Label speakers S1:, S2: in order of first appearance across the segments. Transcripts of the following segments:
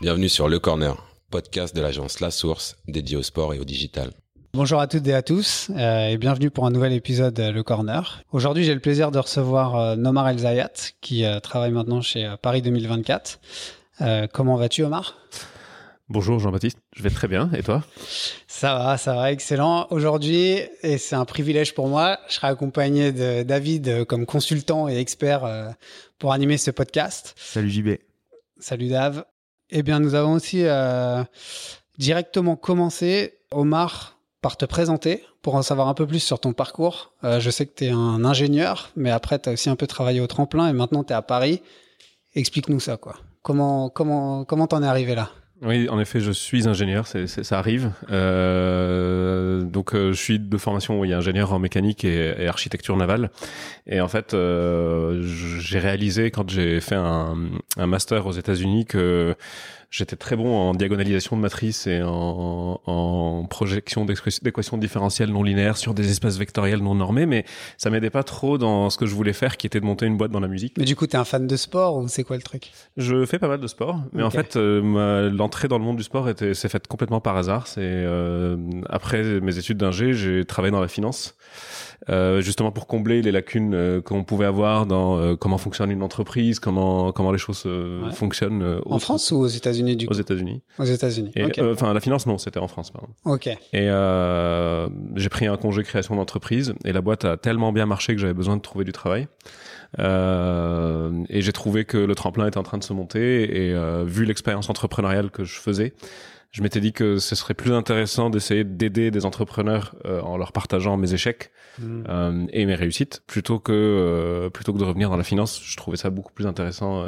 S1: Bienvenue sur Le Corner, podcast de l'agence La Source dédié au sport et au digital.
S2: Bonjour à toutes et à tous euh, et bienvenue pour un nouvel épisode de Le Corner. Aujourd'hui, j'ai le plaisir de recevoir euh, Nomar El Zayat qui euh, travaille maintenant chez Paris 2024. comment vas-tu Omar?
S3: Bonjour Jean-Baptiste, je vais très bien et toi?
S2: Ça va, ça va, excellent. Aujourd'hui, et c'est un privilège pour moi, je serai accompagné de David comme consultant et expert pour animer ce podcast.
S4: Salut JB.
S2: Salut Dave. Eh bien, nous avons aussi directement commencé. Omar, par te présenter pour en savoir un peu plus sur ton parcours. Euh, je sais que tu es un ingénieur, mais après, tu aussi un peu travaillé au tremplin et maintenant tu es à Paris. Explique-nous ça, quoi. Comment comment comment t'en es arrivé là?
S3: Oui, en effet, je suis ingénieur, c'est, ça arrive. Euh, donc, euh, je suis de formation oui, ingénieur en mécanique et, et architecture navale. Et en fait, euh, j'ai réalisé quand j'ai fait un, un master aux États-Unis que J'étais très bon en diagonalisation de matrices et en, en projection d'équations différentielles non linéaires sur des espaces vectoriels non normés, mais ça m'aidait pas trop dans ce que je voulais faire, qui était de monter une boîte dans la musique.
S2: Mais du coup, tu es un fan de sport ou c'est quoi le truc?
S3: Je fais pas mal de sport, mais en fait, euh, l'entrée dans le monde du sport s'est faite complètement par hasard. C'est euh, après mes études d'ingé, j'ai travaillé dans la finance. Euh, justement pour combler les lacunes euh, qu'on pouvait avoir dans euh, comment fonctionne une entreprise, comment comment les choses fonctionnent.
S2: en France ou aux États-Unis du coup
S3: Aux États-Unis.
S2: Aux États-Unis.
S3: Enfin, la finance non, c'était en France pardon.
S2: Ok.
S3: Et j'ai pris un congé création d'entreprise et la boîte a tellement bien marché que j'avais besoin de trouver du travail. Euh, et j'ai trouvé que le tremplin était en train de se monter et euh, vu l'expérience entrepreneuriale que je faisais, je m'étais dit que ce serait plus intéressant d'essayer d'aider des entrepreneurs euh, en leur partageant mes échecs mmh. euh, et mes réussites plutôt que euh, plutôt que de revenir dans la finance. Je trouvais ça beaucoup plus intéressant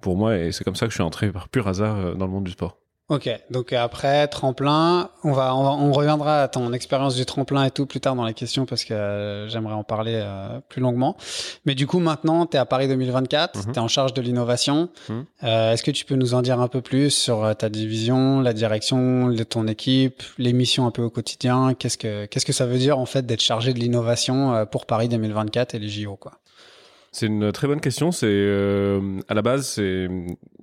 S3: pour moi et c'est comme ça que je suis entré par pur hasard dans le monde du sport.
S2: Ok, donc après tremplin, on va, on reviendra à ton expérience du tremplin et tout plus tard dans la question parce que euh, j'aimerais en parler euh, plus longuement. Mais du coup maintenant, tu es à Paris 2024, tu es en charge de l'innovation. Mhm. Euh, est-ce que tu peux nous en dire un peu plus sur ta division, la direction de ton équipe, les missions un peu au quotidien? Qu'est-ce que qu'est-ce que ça veut dire en fait d'être chargé de l'innovation pour Paris 2024 et les JO quoi?
S3: C'est une très bonne question. C'est à la base, c'est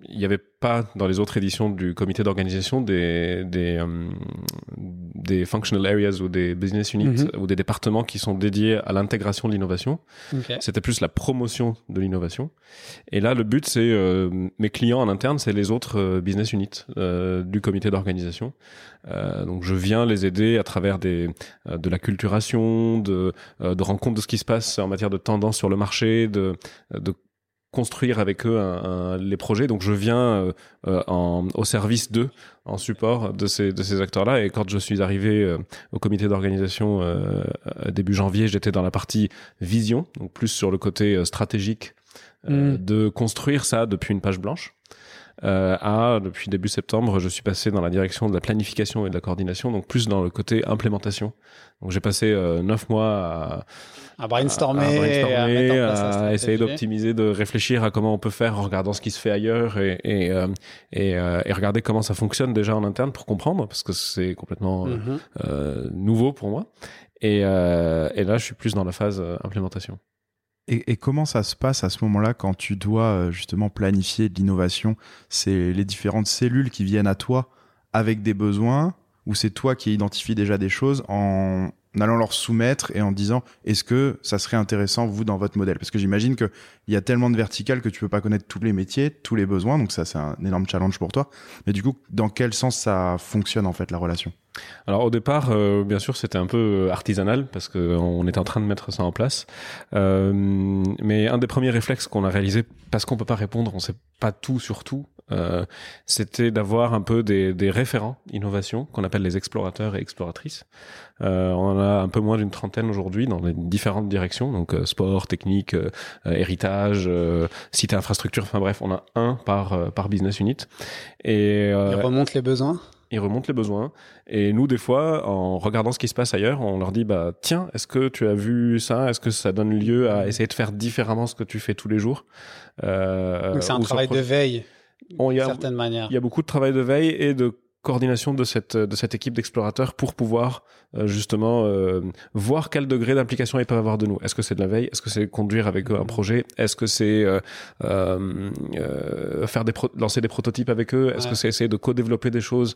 S3: il n'y avait pas dans les autres éditions du comité d'organisation des des, euh, des functional areas ou des business units mhm. ou des départements qui sont dédiés à l'intégration de l'innovation. C'était plus la promotion de l'innovation. Et là, le but, c'est euh, mes clients en interne, c'est les autres euh, business units du comité d'organisation. donc, je viens les aider à travers des de la culturation, de de rencontres de ce qui se passe en matière de tendance sur le marché, de de construire avec eux les projets. Donc je viens euh, euh, en, au service d'eux, en support de ces, de ces acteurs-là. Et quand je suis arrivé euh, au comité d'organisation début janvier, j'étais dans la partie vision, donc plus sur le côté stratégique mm. de construire ça depuis une page blanche. Euh, à depuis début septembre, je suis passé dans la direction de la planification et de la coordination, donc plus dans le côté implémentation. Donc j'ai passé neuf mois à,
S2: à brainstormer,
S3: à, essayer d'optimiser, de réfléchir à comment on peut faire en regardant ce qui se fait ailleurs et et, euh, et, euh, et, regarder comment ça fonctionne déjà en interne pour comprendre parce que c'est complètement euh, mhm. euh, nouveau pour moi. Et, et là, je suis plus dans la phase implémentation.
S4: Et, et, comment ça se passe à ce moment-là quand tu dois justement planifier de l'innovation? C'est les différentes cellules qui viennent à toi avec des besoins ou c'est toi qui identifies déjà des choses en, en allant leur soumettre et en disant est-ce que ça serait intéressant vous dans votre modèle? Parce que j'imagine que il y a tellement de verticales que tu peux pas connaître tous les métiers tous les besoins donc ça c'est un énorme challenge pour toi. Mais du coup dans quel sens ça fonctionne en fait la relation?
S3: Alors au départ, euh, bien sûr, c'était un peu artisanal parce qu'on était en train de mettre ça en place. Euh, mais un des premiers réflexes qu'on a réalisé, parce qu'on peut pas répondre, on sait pas tout sur tout, euh, c'était d'avoir un peu des, des référents innovation qu'on appelle les explorateurs et exploratrices. Euh, on en a un peu moins d'une trentaine aujourd'hui dans les différentes directions, donc euh, sport, technique, euh, héritage, cité infrastructure. Enfin bref, on a un par par business unit.
S2: Et il remonte les besoins
S3: ils remontent les besoins. Et nous, des fois, en regardant ce qui se passe ailleurs, on leur dit, bah, tiens, est-ce que tu as vu ça? Est-ce que ça donne lieu à essayer de faire différemment ce que tu fais tous les jours?
S2: Euh, Donc c'est un travail de veille. D'une certaine manière.
S3: Il y a beaucoup de travail de veille et de coordination de cette de cette équipe d'explorateurs pour pouvoir euh, justement euh, voir quel degré d'implication ils peuvent avoir de nous. Est-ce que c'est de la veille? Est-ce que c'est conduire avec eux un projet? Est-ce que c'est euh, faire des lancer des prototypes avec eux? Est-ce que c'est essayer de co-développer des choses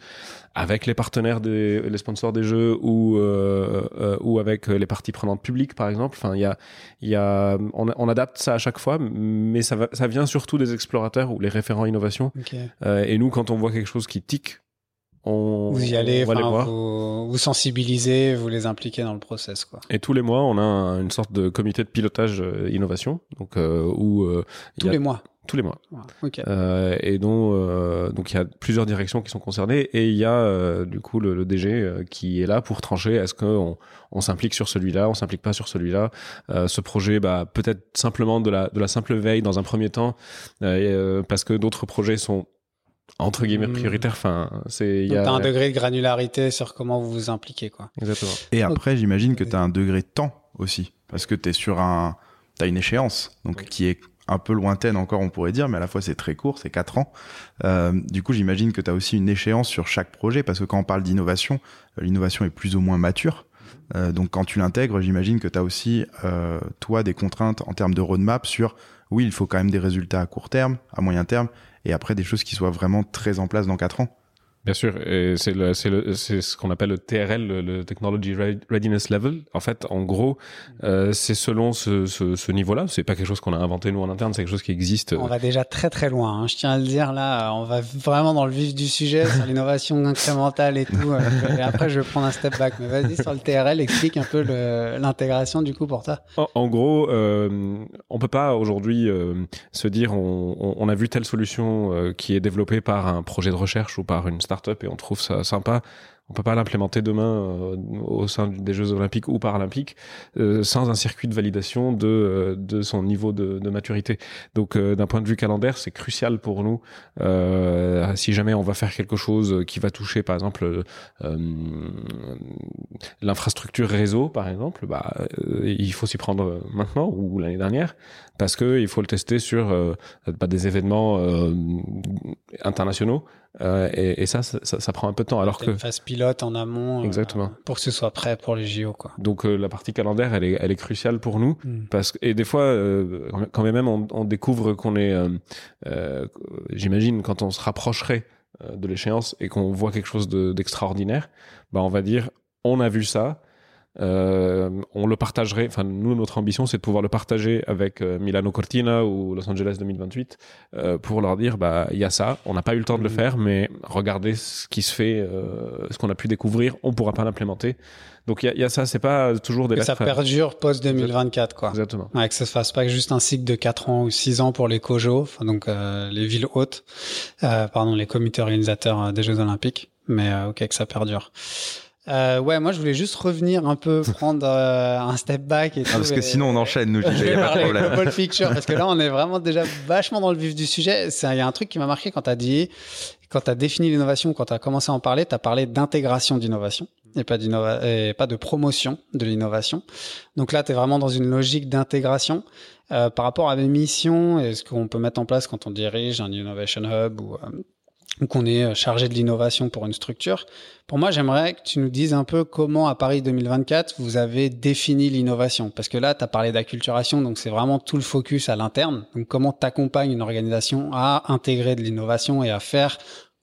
S3: avec les partenaires des les sponsors des jeux ou ou avec les parties prenantes publiques par exemple? Enfin, il y a il y a on, on, adapte ça à chaque fois, mais ça va ça vient surtout des explorateurs ou les référents innovation. et nous, quand on voit quelque chose qui tique on,
S2: vous y allez, vous, vous, sensibilisez, vous les impliquez dans le process, quoi.
S3: Et tous les mois, on a une sorte de comité de pilotage euh, innovation, donc euh, où euh,
S2: tous les mois.
S3: Tous les mois. Euh, et donc, donc il y a plusieurs directions qui sont concernées et il y a du coup le, DG qui est là pour trancher. Est-ce qu'on on, s'implique sur celui-là, on s'implique pas sur celui-là? ce projet, bah peut-être simplement de la de la simple veille dans un premier temps, parce que d'autres projets sont entre guillemets hmm. prioritaire. Enfin, c'est.
S2: Il y a un degré de granularité sur comment vous vous impliquez, quoi.
S3: Exactement.
S4: Et après, j'imagine que tu as un degré de temps aussi, parce que tu es sur un, t'as une échéance, donc qui est un peu lointaine encore, on pourrait dire, mais à la fois c'est très court, c'est quatre ans. Euh, du coup, j'imagine que tu as aussi une échéance sur chaque projet, parce que quand on parle d'innovation, euh, l'innovation est plus ou moins mature. Euh, donc quand tu l'intègres, j'imagine que tu as aussi, euh, toi, des contraintes en termes de roadmap sur, oui, il faut quand même des résultats à court terme, à moyen terme, et après des choses qui soient vraiment très en place dans 4 ans.
S3: Bien sûr, c'est le, le, ce qu'on appelle le TRL, le, Technology Readiness Level. En fait, en gros, euh, c'est selon ce, ce, ce niveau-là. C'est pas quelque chose qu'on a inventé nous en interne, c'est quelque chose qui existe.
S2: On va déjà très très loin. Hein. Je tiens à le dire là, on va vraiment dans le vif du sujet sur l'innovation incrémentale et tout. Euh, et après, je vais prendre un step back. Mais vas-y sur le TRL, explique un peu l'intégration du coup pour toi.
S3: En, gros, euh, on peut pas aujourd'hui euh, se dire on, on, a vu telle solution qui est développée par un projet de recherche ou par une et on trouve ça sympa on peut pas l'implémenter demain euh, au sein des Jeux Olympiques ou Paralympiques euh, sans un circuit de validation de, euh, de son niveau de, maturité. Donc d'un point de vue calendaire, c'est crucial pour nous. si jamais on va faire quelque chose qui va toucher, par exemple, l'infrastructure réseau, par exemple, bah, il faut s'y prendre maintenant ou l'année dernière parce que il faut le tester sur bah, des événements internationaux euh, et, et ça, ça, ça, prend un peu de temps. Alors que
S2: une phase pilote en amont,
S3: euh, exactement,
S2: pour que ce soit prêt pour les JO, quoi.
S3: Donc euh, la partie calendaire, elle est, elle est cruciale pour nous hmm. parce que et des fois, quand même, on, on découvre qu'on est, j'imagine, quand on se rapprocherait de l'échéance et qu'on voit quelque chose d'extraordinaire, bah on va dire, on a vu ça euh, on le partagerait. Enfin, nous, notre ambition, c'est de pouvoir le partager avec euh, Milano Cortina ou Los Angeles 2028 euh, pour leur dire, bah, il y a ça. On n'a pas eu le temps de le mm. faire, mais regardez ce qui se fait, euh, ce qu'on a pu découvrir. On pourra pas l'implémenter. Donc il y, y a, ça, c'est pas toujours des.
S2: Que ça perdure post 2024, quoi.
S3: Exactement.
S2: Ouais, que ça se fasse pas juste un cycle de 4 ans ou 6 ans pour les COJO, donc les villes hautes, pardon, les comités organisateurs des Jeux Olympiques, mais ok que ça perdure. Euh, ouais, moi je voulais juste revenir un peu, prendre euh, un step back et
S4: ah, Parce que sinon on enchaîne, nous.
S2: Je vais parler de Picture parce que là on est vraiment déjà vachement dans le vif du sujet. Il y a un truc qui m'a marqué quand tu as dit, quand tu as défini l'innovation, quand tu as commencé à en parler, tu as parlé d'intégration d'innovation et pas et pas de promotion de l'innovation. Donc là, tu es vraiment dans une logique d'intégration. Euh, par rapport à mes missions et ce qu'on peut mettre en place quand on dirige un Innovation Hub ou euh, ou qu'on est euh, chargé de l'innovation pour une structure. Pour moi, j'aimerais que tu nous dises un peu comment à Paris 2024 vous avez défini l'innovation. Parce que là, tu as parlé d'acculturation, donc c'est vraiment tout le focus à l'interne. Donc comment t'accompagnes une organisation à intégrer de l'innovation et à faire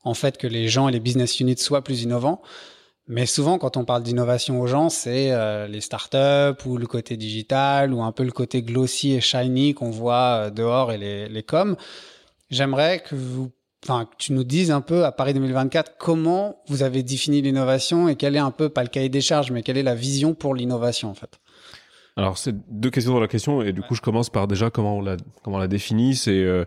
S2: en fait que les gens et les business units soient plus innovants. Mais souvent, quand on parle d'innovation aux gens, c'est euh, les startups ou le côté digital ou un peu le côté glossy et shiny qu'on voit euh, dehors et les, les coms. J'aimerais que vous enfin, que tu nous dises un peu à Paris 2024 comment vous avez défini l'innovation et quel est un peu, pas le cahier des charges, mais quelle est la vision pour l'innovation en fait?
S3: Alors c'est deux questions dans la question et du coup je commence par déjà comment on la comment on la définit. C'est euh,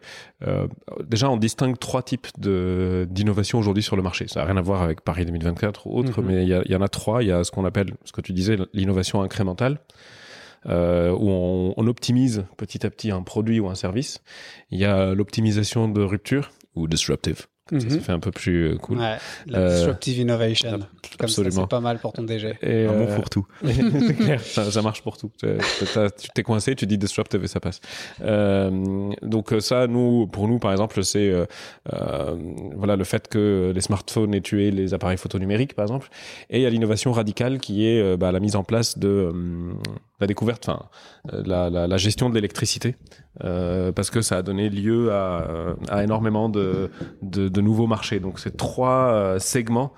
S3: euh, déjà on distingue trois types de d'innovation aujourd'hui sur le marché. Ça n'a rien à voir avec Paris 2024 ou autre, mm-hmm. mais il y, y, en a trois. Il y a ce qu'on appelle ce que tu disais l'innovation incrémentale. Euh, où on, on, optimise petit à petit un produit ou un service. Il y a l'optimisation de rupture ou disruptive Comme ça, ça
S2: Mhm.
S3: fait un peu plus euh, cool.
S2: Ouais, la
S3: Euh,
S2: disruptive innovation. Comme ça,
S3: absolument.
S2: c'est pas mal pour ton DG.
S3: Et,
S4: Un bon
S3: euh,
S4: fourre-tout.
S3: c'est clair, ça, ça marche pour tout. Tu t'es coincé, tu dis disruptive et ça passe. Euh, donc euh, ça, nous, pour nous, par exemple, c'est voilà le fait que les smartphones aient tué les appareils photo numériques, par exemple. Et il y a l'innovation radicale qui est bah, la mise en place de euh, la découverte, enfin euh, la, la, gestion de l'électricité, euh, parce que ça a donné lieu à, euh, à énormément de, de, nouveaux marchés. Donc c'est trois euh, segments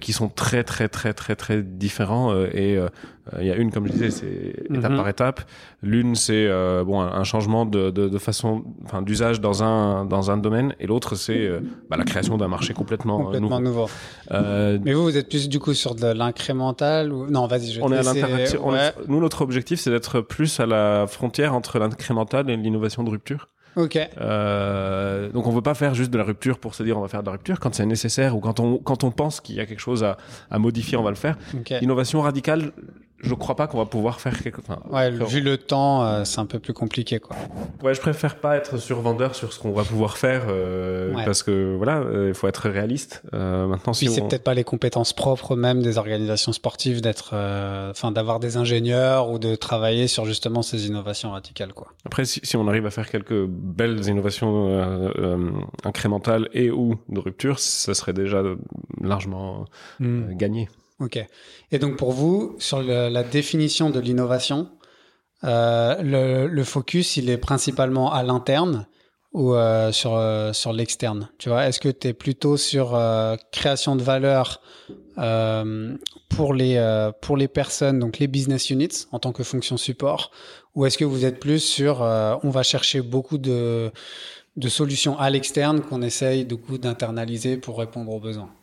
S3: qui sont très très très très très différents et il y a une comme je disais c'est étape
S2: Mhm.
S3: par étape l'une c'est euh, bon un, changement de, de, de façon enfin d'usage dans un dans un domaine et l'autre c'est euh, bah, la création d'un marché complètement, euh,
S2: Complètement
S3: nouveau
S2: nouveau.
S3: Euh,
S2: Mais vous, vous êtes plus du coup sur de l'incrémental ou non Vas-y, je vais
S3: on est à on
S2: Ouais.
S3: Nous, notre objectif, c'est d'être plus à la frontière entre l'incrémental et l'innovation de rupture.
S2: Ok.
S3: Euh, donc on veut pas faire juste de la rupture pour se dire on va faire de la rupture quand c'est nécessaire ou quand on quand on pense qu'il y a quelque chose à, à modifier on va le faire.
S2: Ok.
S3: Innovation radicale, je crois pas qu'on va pouvoir faire quelque enfin,
S2: Ouais, vu le temps, euh, c'est un peu plus compliqué, quoi.
S3: Ouais, je préfère pas être survendeur sur ce qu'on va pouvoir faire euh,
S2: Ouais.
S3: parce que voilà, euh, il faut être réaliste. Euh, maintenant si
S2: Puis c'est
S3: on...
S2: peut-être pas les compétences propres même des organisations sportives d'être, euh, enfin, d'avoir des ingénieurs ou de travailler sur justement ces innovations radicales, quoi.
S3: après si, si on arrive à faire quelques belles innovations euh, euh, incrémentales et ou de rupture, ça serait déjà largement euh, gagné.
S2: Ok. Et donc pour vous, sur le- la définition de l'innovation, euh, le, le focus, il est principalement à l'interne ou euh, sur, euh, sur l'externe? Tu vois, est-ce que tu es plutôt sur euh, création de valeur euh, pour, les, euh, pour les personnes, donc les business units en tant que fonction support, ou est-ce que vous êtes plus sur on va chercher beaucoup de, de solutions à l'externe qu'on essaye du coup d'internaliser pour répondre aux besoins?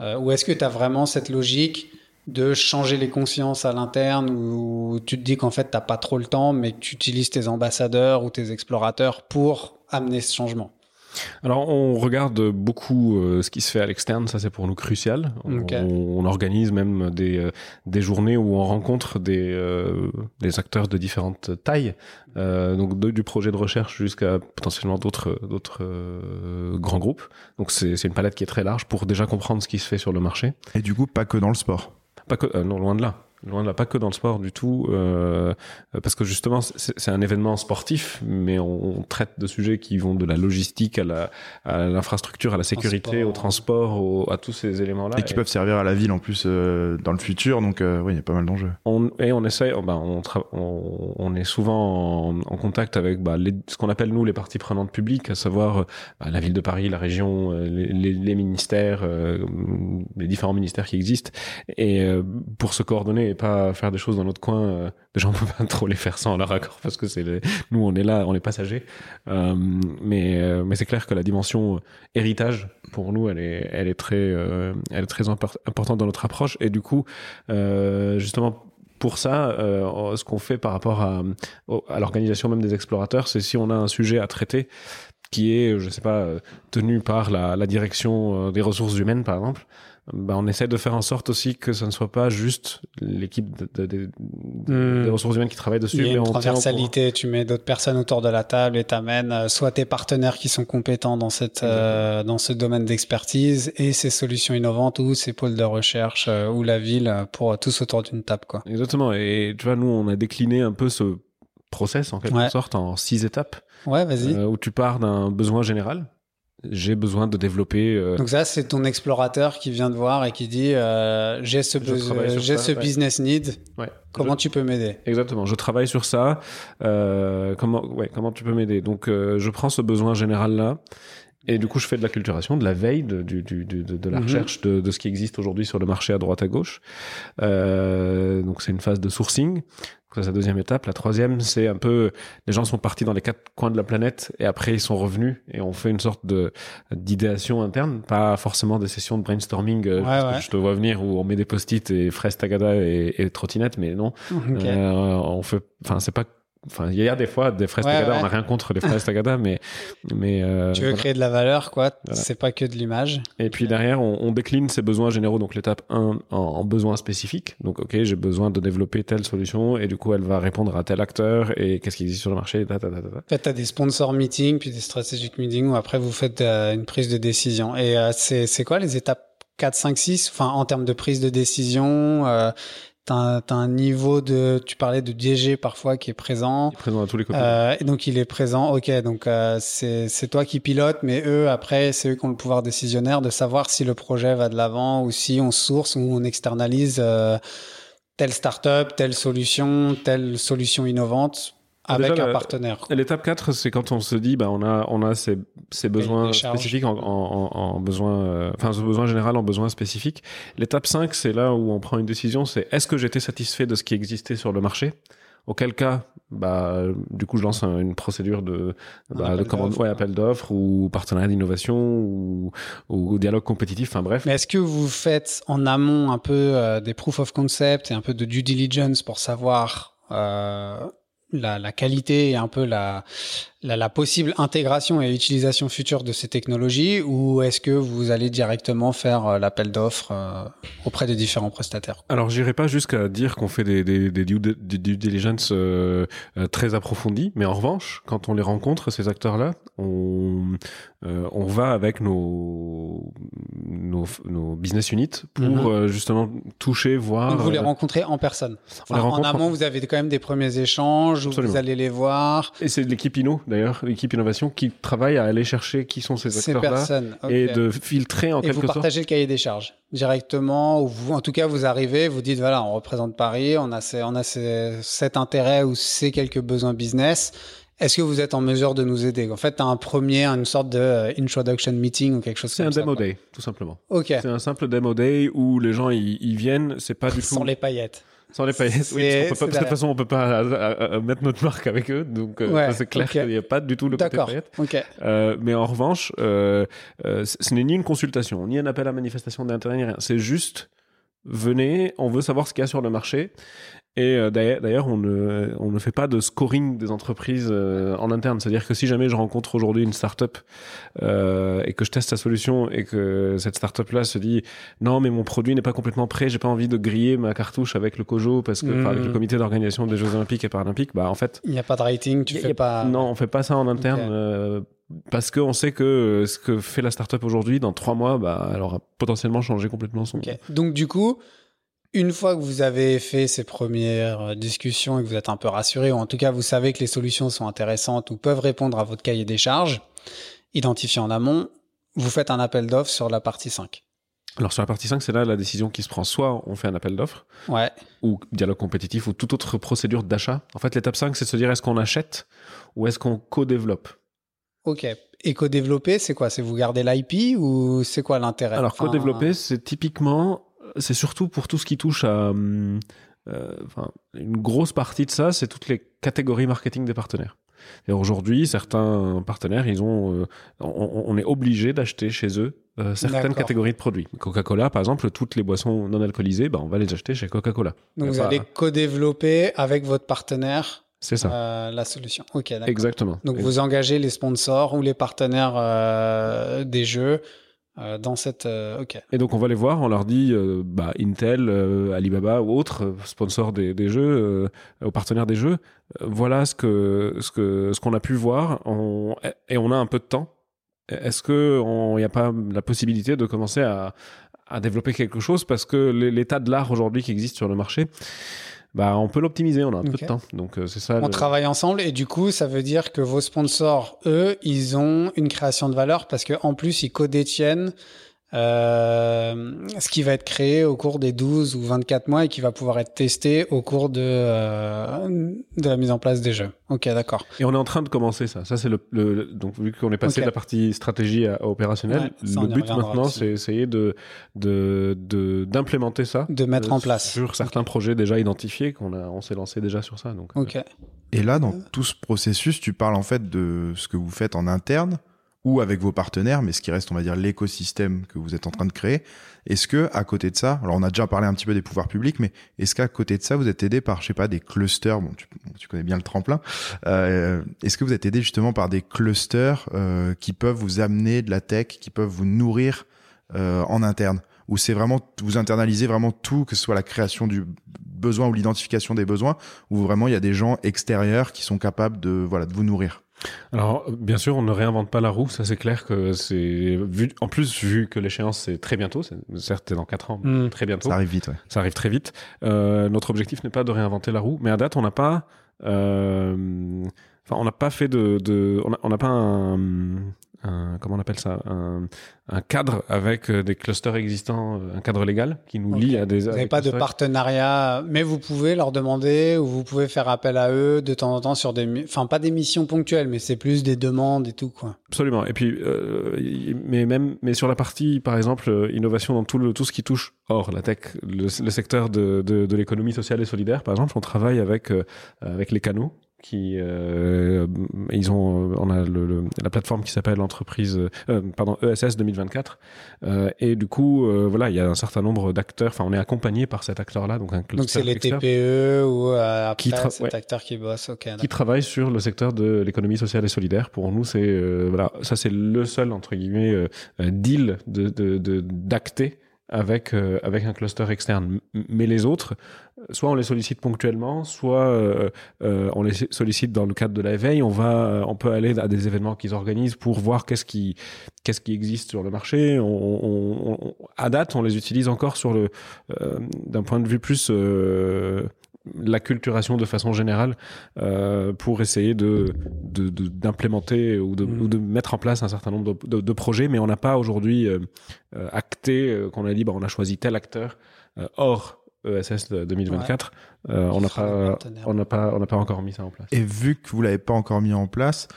S2: Euh, Ou est-ce que tu as vraiment cette logique de changer les consciences à l'interne où tu te dis qu'en fait, tu pas trop le temps, mais que tu utilises tes ambassadeurs ou tes explorateurs pour amener ce changement?
S3: Alors, on regarde beaucoup euh, ce qui se fait à l'externe, ça c'est pour nous crucial. On, organise même des, euh, des journées où on rencontre des, euh, des acteurs de différentes tailles, euh, donc de- du projet de recherche jusqu'à potentiellement d'autres d'autres euh, grands groupes. Donc c'est c'est une palette qui est très large pour déjà comprendre ce qui se fait sur le marché.
S4: Et du coup, pas que dans le sport.
S3: Pas que, euh, non, loin de là. Loin de là, pas que dans le sport du tout, euh, parce que justement, c'est un événement sportif, mais on, on traite de sujets qui vont de la logistique à la- à l'infrastructure, à la sécurité, au transport, au- à tous ces éléments-là.
S4: et qui peuvent servir à la ville en plus euh, dans le futur. Donc, euh, oui, il y a pas mal d'enjeux.
S3: On, et on essaye, oh, ben, on, tra- on, on est souvent en, en contact avec bah, les- ce qu'on appelle nous les parties prenantes publiques, à savoir bah, la ville de Paris, la région, euh, les, les- les ministères, les différents ministères qui existent, et pour se coordonner pas faire des choses dans notre coin, euh, déjà on peut pas trop les faire sans leur accord parce que nous on est là, on est passagers, Euh, mais euh, mais c'est clair que la dimension héritage pour nous elle est très euh, importante dans notre approche. Et du coup euh, justement pour ça, euh, ce qu'on fait par rapport à, l'organisation même des explorateurs, c'est si on a un sujet à traiter qui est, je sais pas, euh, tenu par la, direction euh, des ressources humaines, par exemple, ben on essaie de faire en sorte aussi que ce ne soit pas juste l'équipe de- de- de-
S2: Hmm.
S3: des ressources humaines qui travaille dessus,
S2: Il y a
S3: mais
S2: une transversalité, tu mets d'autres personnes autour de la table et t'amènes euh, soit tes partenaires qui sont compétents dans cette euh, dans ce domaine d'expertise et ces solutions innovantes ou ces pôles de recherche euh, ou la ville euh, pour tous autour d'une table quoi.
S3: Exactement. Et tu vois, nous, on a décliné un peu ce process, en quelque
S2: Ouais.
S3: sorte, en six étapes,
S2: Ouais, vas-y.
S3: où tu pars d'un besoin général. J'ai besoin de développer euh,
S2: Donc ça, c'est ton explorateur qui vient te voir et qui dit euh, j'ai ce, j'ai
S3: ça,
S2: ce
S3: ouais.
S2: business need.
S3: ouais,
S2: Comment tu peux m'aider?
S3: Exactement. Je travaille sur ça. Euh, comment, ouais, comment tu peux m'aider? Donc, euh, je prends ce besoin général là. Et du coup, je fais de la culturation, de la veille, de, du, du, de, de la
S2: Mhm.
S3: recherche de, de ce qui existe aujourd'hui sur le marché à droite à gauche. Euh, donc, c'est une phase de sourcing. Ça, c'est la deuxième étape. La troisième, c'est un peu, les gens sont partis dans les quatre coins de la planète et après ils sont revenus et on fait une sorte de d'idéation interne, pas forcément des sessions de brainstorming. euh,
S2: Ouais,
S3: parce que
S2: ouais.
S3: Je te vois venir où on met des post-it et fraises tagada et, et trottinettes, mais non. Euh, on fait, enfin, c'est pas enfin, il y a des fois des fraises
S2: Ouais,
S3: Tagada,
S2: ouais.
S3: on n'a rien contre les fraises Tagada, mais, mais euh,
S2: Tu veux
S3: voilà.
S2: créer de la valeur, quoi.
S3: Voilà.
S2: C'est pas que de l'image.
S3: Et puis derrière, on, on décline ces besoins généraux. Donc l'étape 1 en, en besoins spécifiques. Donc ok, j'ai besoin de développer telle solution et du coup elle va répondre à tel acteur et qu'est-ce qui existe sur le marché. Ta, ta, ta.
S2: En fait, tu as des sponsor meetings, puis des strategic meetings où après vous faites euh, une prise de décision. Et euh, c'est c'est quoi les étapes 4, 5, 6 Enfin, en termes de prise de décision, euh, t'as un, niveau de... Tu parlais de DG parfois qui est présent.
S3: Il est présent à tous les côtés.
S2: Euh, et donc il est présent, ok, donc euh, c'est c'est toi qui pilote, mais eux, après, c'est eux qui ont le pouvoir décisionnaire de savoir si le projet va de l'avant ou si on source ou on externalise euh, telle startup, telle solution, telle solution innovante avec
S3: Déjà,
S2: un partenaire.
S3: L'étape 4, c'est quand on se dit, bah, on a, on a ces, ces besoins spécifiques en, en, en, en besoin, euh, enfin, ce besoin général en besoin spécifique. L'étape 5, c'est là où on prend une décision, c'est est-ce que j'étais satisfait de ce qui existait sur le marché? Auquel cas, bah, du coup, je lance un- une procédure de, bah, de commande, ouais, appel d'offres ou partenariat d'innovation ou, ou dialogue compétitif. Enfin, bref.
S2: Mais est-ce que vous faites en amont un peu euh, des proof of concept et un peu de due diligence pour savoir euh, la, qualité et un peu la, la, la possible intégration et utilisation future de ces technologies ou est-ce que vous allez directement faire euh, l'appel d'offres euh, auprès des différents prestataires?
S3: Alors, j'irai pas jusqu'à dire qu'on fait des, des, des due, des due diligence euh, très approfondies, mais en revanche, quand on les rencontre, ces acteurs-là, on, on va avec nos, nos, nos business units pour
S2: Mhm.
S3: justement toucher, voir.
S2: Donc vous les rencontrez en personne. Enfin, en amont, vous avez quand même des premiers échanges où vous allez les voir.
S3: Et c'est l'équipe Inno, d'ailleurs, l'équipe innovation, qui travaille à aller chercher qui sont ces
S2: Ces
S3: acteurs-là
S2: personnes.
S3: et de filtrer en
S2: Et vous
S3: quelque sorte.
S2: partagez le cahier des charges directement, ou vous, en tout cas, vous arrivez, vous dites voilà, on représente Paris, on a, ces, on a ces, cet intérêt ou ces quelques besoins business. Est-ce que vous êtes en mesure de nous aider? En fait, tu as un premier, une sorte de euh, introduction meeting ou quelque chose
S3: C'est
S2: comme
S3: un
S2: ça.
S3: demo
S2: quoi.
S3: day, tout simplement.
S2: Ok.
S3: C'est un simple demo day où les gens ils ils viennent, c'est pas du tout
S2: Sans les paillettes.
S3: Sans les paillettes, oui,
S2: C'est-
S3: parce qu'on peut pas- de toute façon, on peut pas euh, euh, euh, mettre notre marque avec eux, donc
S2: Ouais,
S3: c'est clair qu'il n'y a pas du tout le côté
S2: D'accord.
S3: paillettes.
S2: Ok.
S3: Euh, mais en revanche, euh, euh, ce n'est ni une consultation, ni un appel à manifestation d'intérêt, ni rien. C'est juste, venez, on veut savoir ce qu'il y a sur le marché. Et euh, d'ailleurs, on ne, on ne fait pas de scoring des entreprises euh, en interne. C'est-à-dire que si jamais je rencontre aujourd'hui une startup euh, et que je teste sa solution et que cette startup-là se dit non, mais mon produit n'est pas complètement prêt, j'ai pas envie de griller ma cartouche avec le COJO parce que enfin, avec le
S2: Mhm.
S3: comité d'organisation des Jeux Olympiques et Paralympiques, bah en fait,
S2: Il n'y a pas de rating, tu
S3: y
S2: fais
S3: y a-
S2: pas.
S3: non, on fait pas ça en interne
S2: Ok.
S3: euh, parce qu'on sait que euh, ce que fait la startup aujourd'hui, dans trois mois, bah, elle aura potentiellement changé complètement son.
S2: Donc du coup, une fois que vous avez fait ces premières euh, discussions et que vous êtes un peu rassuré, ou en tout cas vous savez que les solutions sont intéressantes ou peuvent répondre à votre cahier des charges, identifié en amont, vous faites un appel d'offres sur la partie 5.
S3: Alors sur la partie 5, c'est là la décision qui se prend. Soit on fait un appel d'offres,
S2: Ouais.
S3: ou dialogue compétitif, ou toute autre procédure d'achat. En fait, l'étape 5, c'est de se dire est-ce qu'on achète ou est-ce qu'on co-développe?
S2: Ok. Éco-développé, c'est quoi? C'est vous gardez l'IP ou c'est quoi l'intérêt?
S3: Alors,
S2: Enfin,
S3: co-développer, c'est typiquement, c'est surtout pour tout ce qui touche à, hum, euh, enfin, une grosse partie de ça, c'est toutes les catégories marketing des partenaires. Et aujourd'hui, certains partenaires, ils ont, euh, on, on est obligé d'acheter chez eux euh, certaines catégories de produits. Coca-Cola, par exemple, toutes les boissons non alcoolisées, bah, on va les acheter chez Coca-Cola.
S2: Donc vous allez co-développer avec votre partenaire
S3: C'est ça.
S2: euh, la solution. Ok, d'accord.
S3: Exactement.
S2: Donc vous engagez les sponsors ou les partenaires des jeux euh, dans cette. euh, ok.
S3: Et donc on va les voir, on leur dit, euh, bah, Intel, euh, Alibaba ou autres euh, sponsors des, des jeux, aux partenaires des jeux, voilà ce que ce que ce qu'on a pu voir, on- et on a un peu de temps. Est-ce que il n'y a pas la possibilité de commencer à, à développer quelque chose? Parce que l'é- l'état de l'art aujourd'hui qui existe sur le marché, bah on peut l'optimiser, on a un peu de temps. Donc euh, c'est ça.
S2: On
S3: le-
S2: travaille ensemble et du coup, ça veut dire que vos sponsors, eux, ils ont une création de valeur parce que en plus, ils co-détiennent ce qui va être créé au cours des 12 ou 24 mois et qui va pouvoir être testé au cours de, euh, de la mise en place des jeux. Ok, d'accord.
S3: Et on est en train de commencer ça. Ça, c'est le, le- donc vu qu'on est passé de la partie stratégie à, à opérationnelle,
S2: Ouais, ça, on
S3: le but maintenant, c'est essayer de de de- d'implémenter ça,
S2: De mettre
S3: euh,
S2: en place.
S3: sur certains projets déjà identifiés qu'on a, on s'est lancé déjà sur ça. Donc, euh,
S2: Ok.
S4: Et là, dans tout ce processus, tu parles en fait de ce que vous faites en interne ou avec vos partenaires, mais ce qui reste, on va dire, l'écosystème que vous êtes en train de créer. Est-ce que, à côté de ça, alors on a déjà parlé un petit peu des pouvoirs publics, mais est-ce qu'à côté de ça, vous êtes aidé par, je sais pas, des clusters, bon, tu, connais bien le tremplin, euh, est-ce que vous êtes aidé justement par des clusters euh, qui peuvent vous amener de la tech, qui peuvent vous nourrir euh, en interne? Ou c'est vraiment, vous internalisez vraiment tout, que ce soit la création du besoin ou l'identification des besoins, ou vraiment il y a des gens extérieurs qui sont capables de, voilà, de vous nourrir?
S3: Alors, bien sûr, on ne réinvente pas la roue, ça c'est clair que c'est vu. En plus, vu que l'échéance c'est très bientôt, c'est certes dans quatre ans,
S2: Mm.
S3: très bientôt.
S4: Ça arrive vite, ouais.
S3: Ça arrive très vite. Euh, notre objectif n'est pas de réinventer la roue, mais à date, on n'a pas. euh, Enfin, on n'a pas fait de. de on n'a pas un, un- Comment on appelle ça un, un cadre avec euh, des clusters existants, euh, un cadre légal qui nous lie à des.
S2: Vous n'avez pas de partenariat, mais vous pouvez leur demander ou vous pouvez faire appel à eux de temps en temps sur des, enfin pas des missions ponctuelles, mais c'est plus des demandes et tout quoi.
S3: Absolument. Et puis, euh, mais même, mais sur la partie, par exemple, euh, innovation dans tout le tout ce qui touche hors la tech, le, le secteur de, de, de l'économie sociale et solidaire, par exemple, on travaille avec euh, avec les canaux qui euh, ils ont on a le, le- la plateforme qui s'appelle entreprise euh, pardon ESS 2024 euh, et du coup euh, voilà il y a un certain nombre d'acteurs enfin on est accompagné par cet acteur là donc un
S2: Donc c'est les TPE ou euh, après
S3: Qui
S2: cet
S3: ouais.
S2: acteur qui bosse. Ok.
S3: qui travaille sur le secteur de l'économie sociale et solidaire. Pour nous, c'est euh, voilà, ça c'est le seul entre guillemets deal de de- de- d'acter avec euh, avec un cluster externe. Mais les autres, soit on les sollicite ponctuellement, soit euh, euh, on les sollicite dans le cadre de la veille. On va, on peut aller à des événements qu'ils organisent pour voir qu'est-ce qui qu'est-ce qui existe sur le marché. À date, on les utilise encore sur le d'un point de vue plus euh, la culturation de façon générale euh, pour essayer de de- de- d'implémenter ou, de,
S2: Mm.
S3: ou de mettre en place un certain nombre de, de- de projets, mais on n'a pas aujourd'hui euh, euh, acté euh, qu'on a dit bah, on a choisi tel acteur euh, hors ESS de 2024. Euh, on n'a pas on n'a pas on n'a pas encore mis ça en place.
S4: Et vu que vous l'avez pas encore mis en place,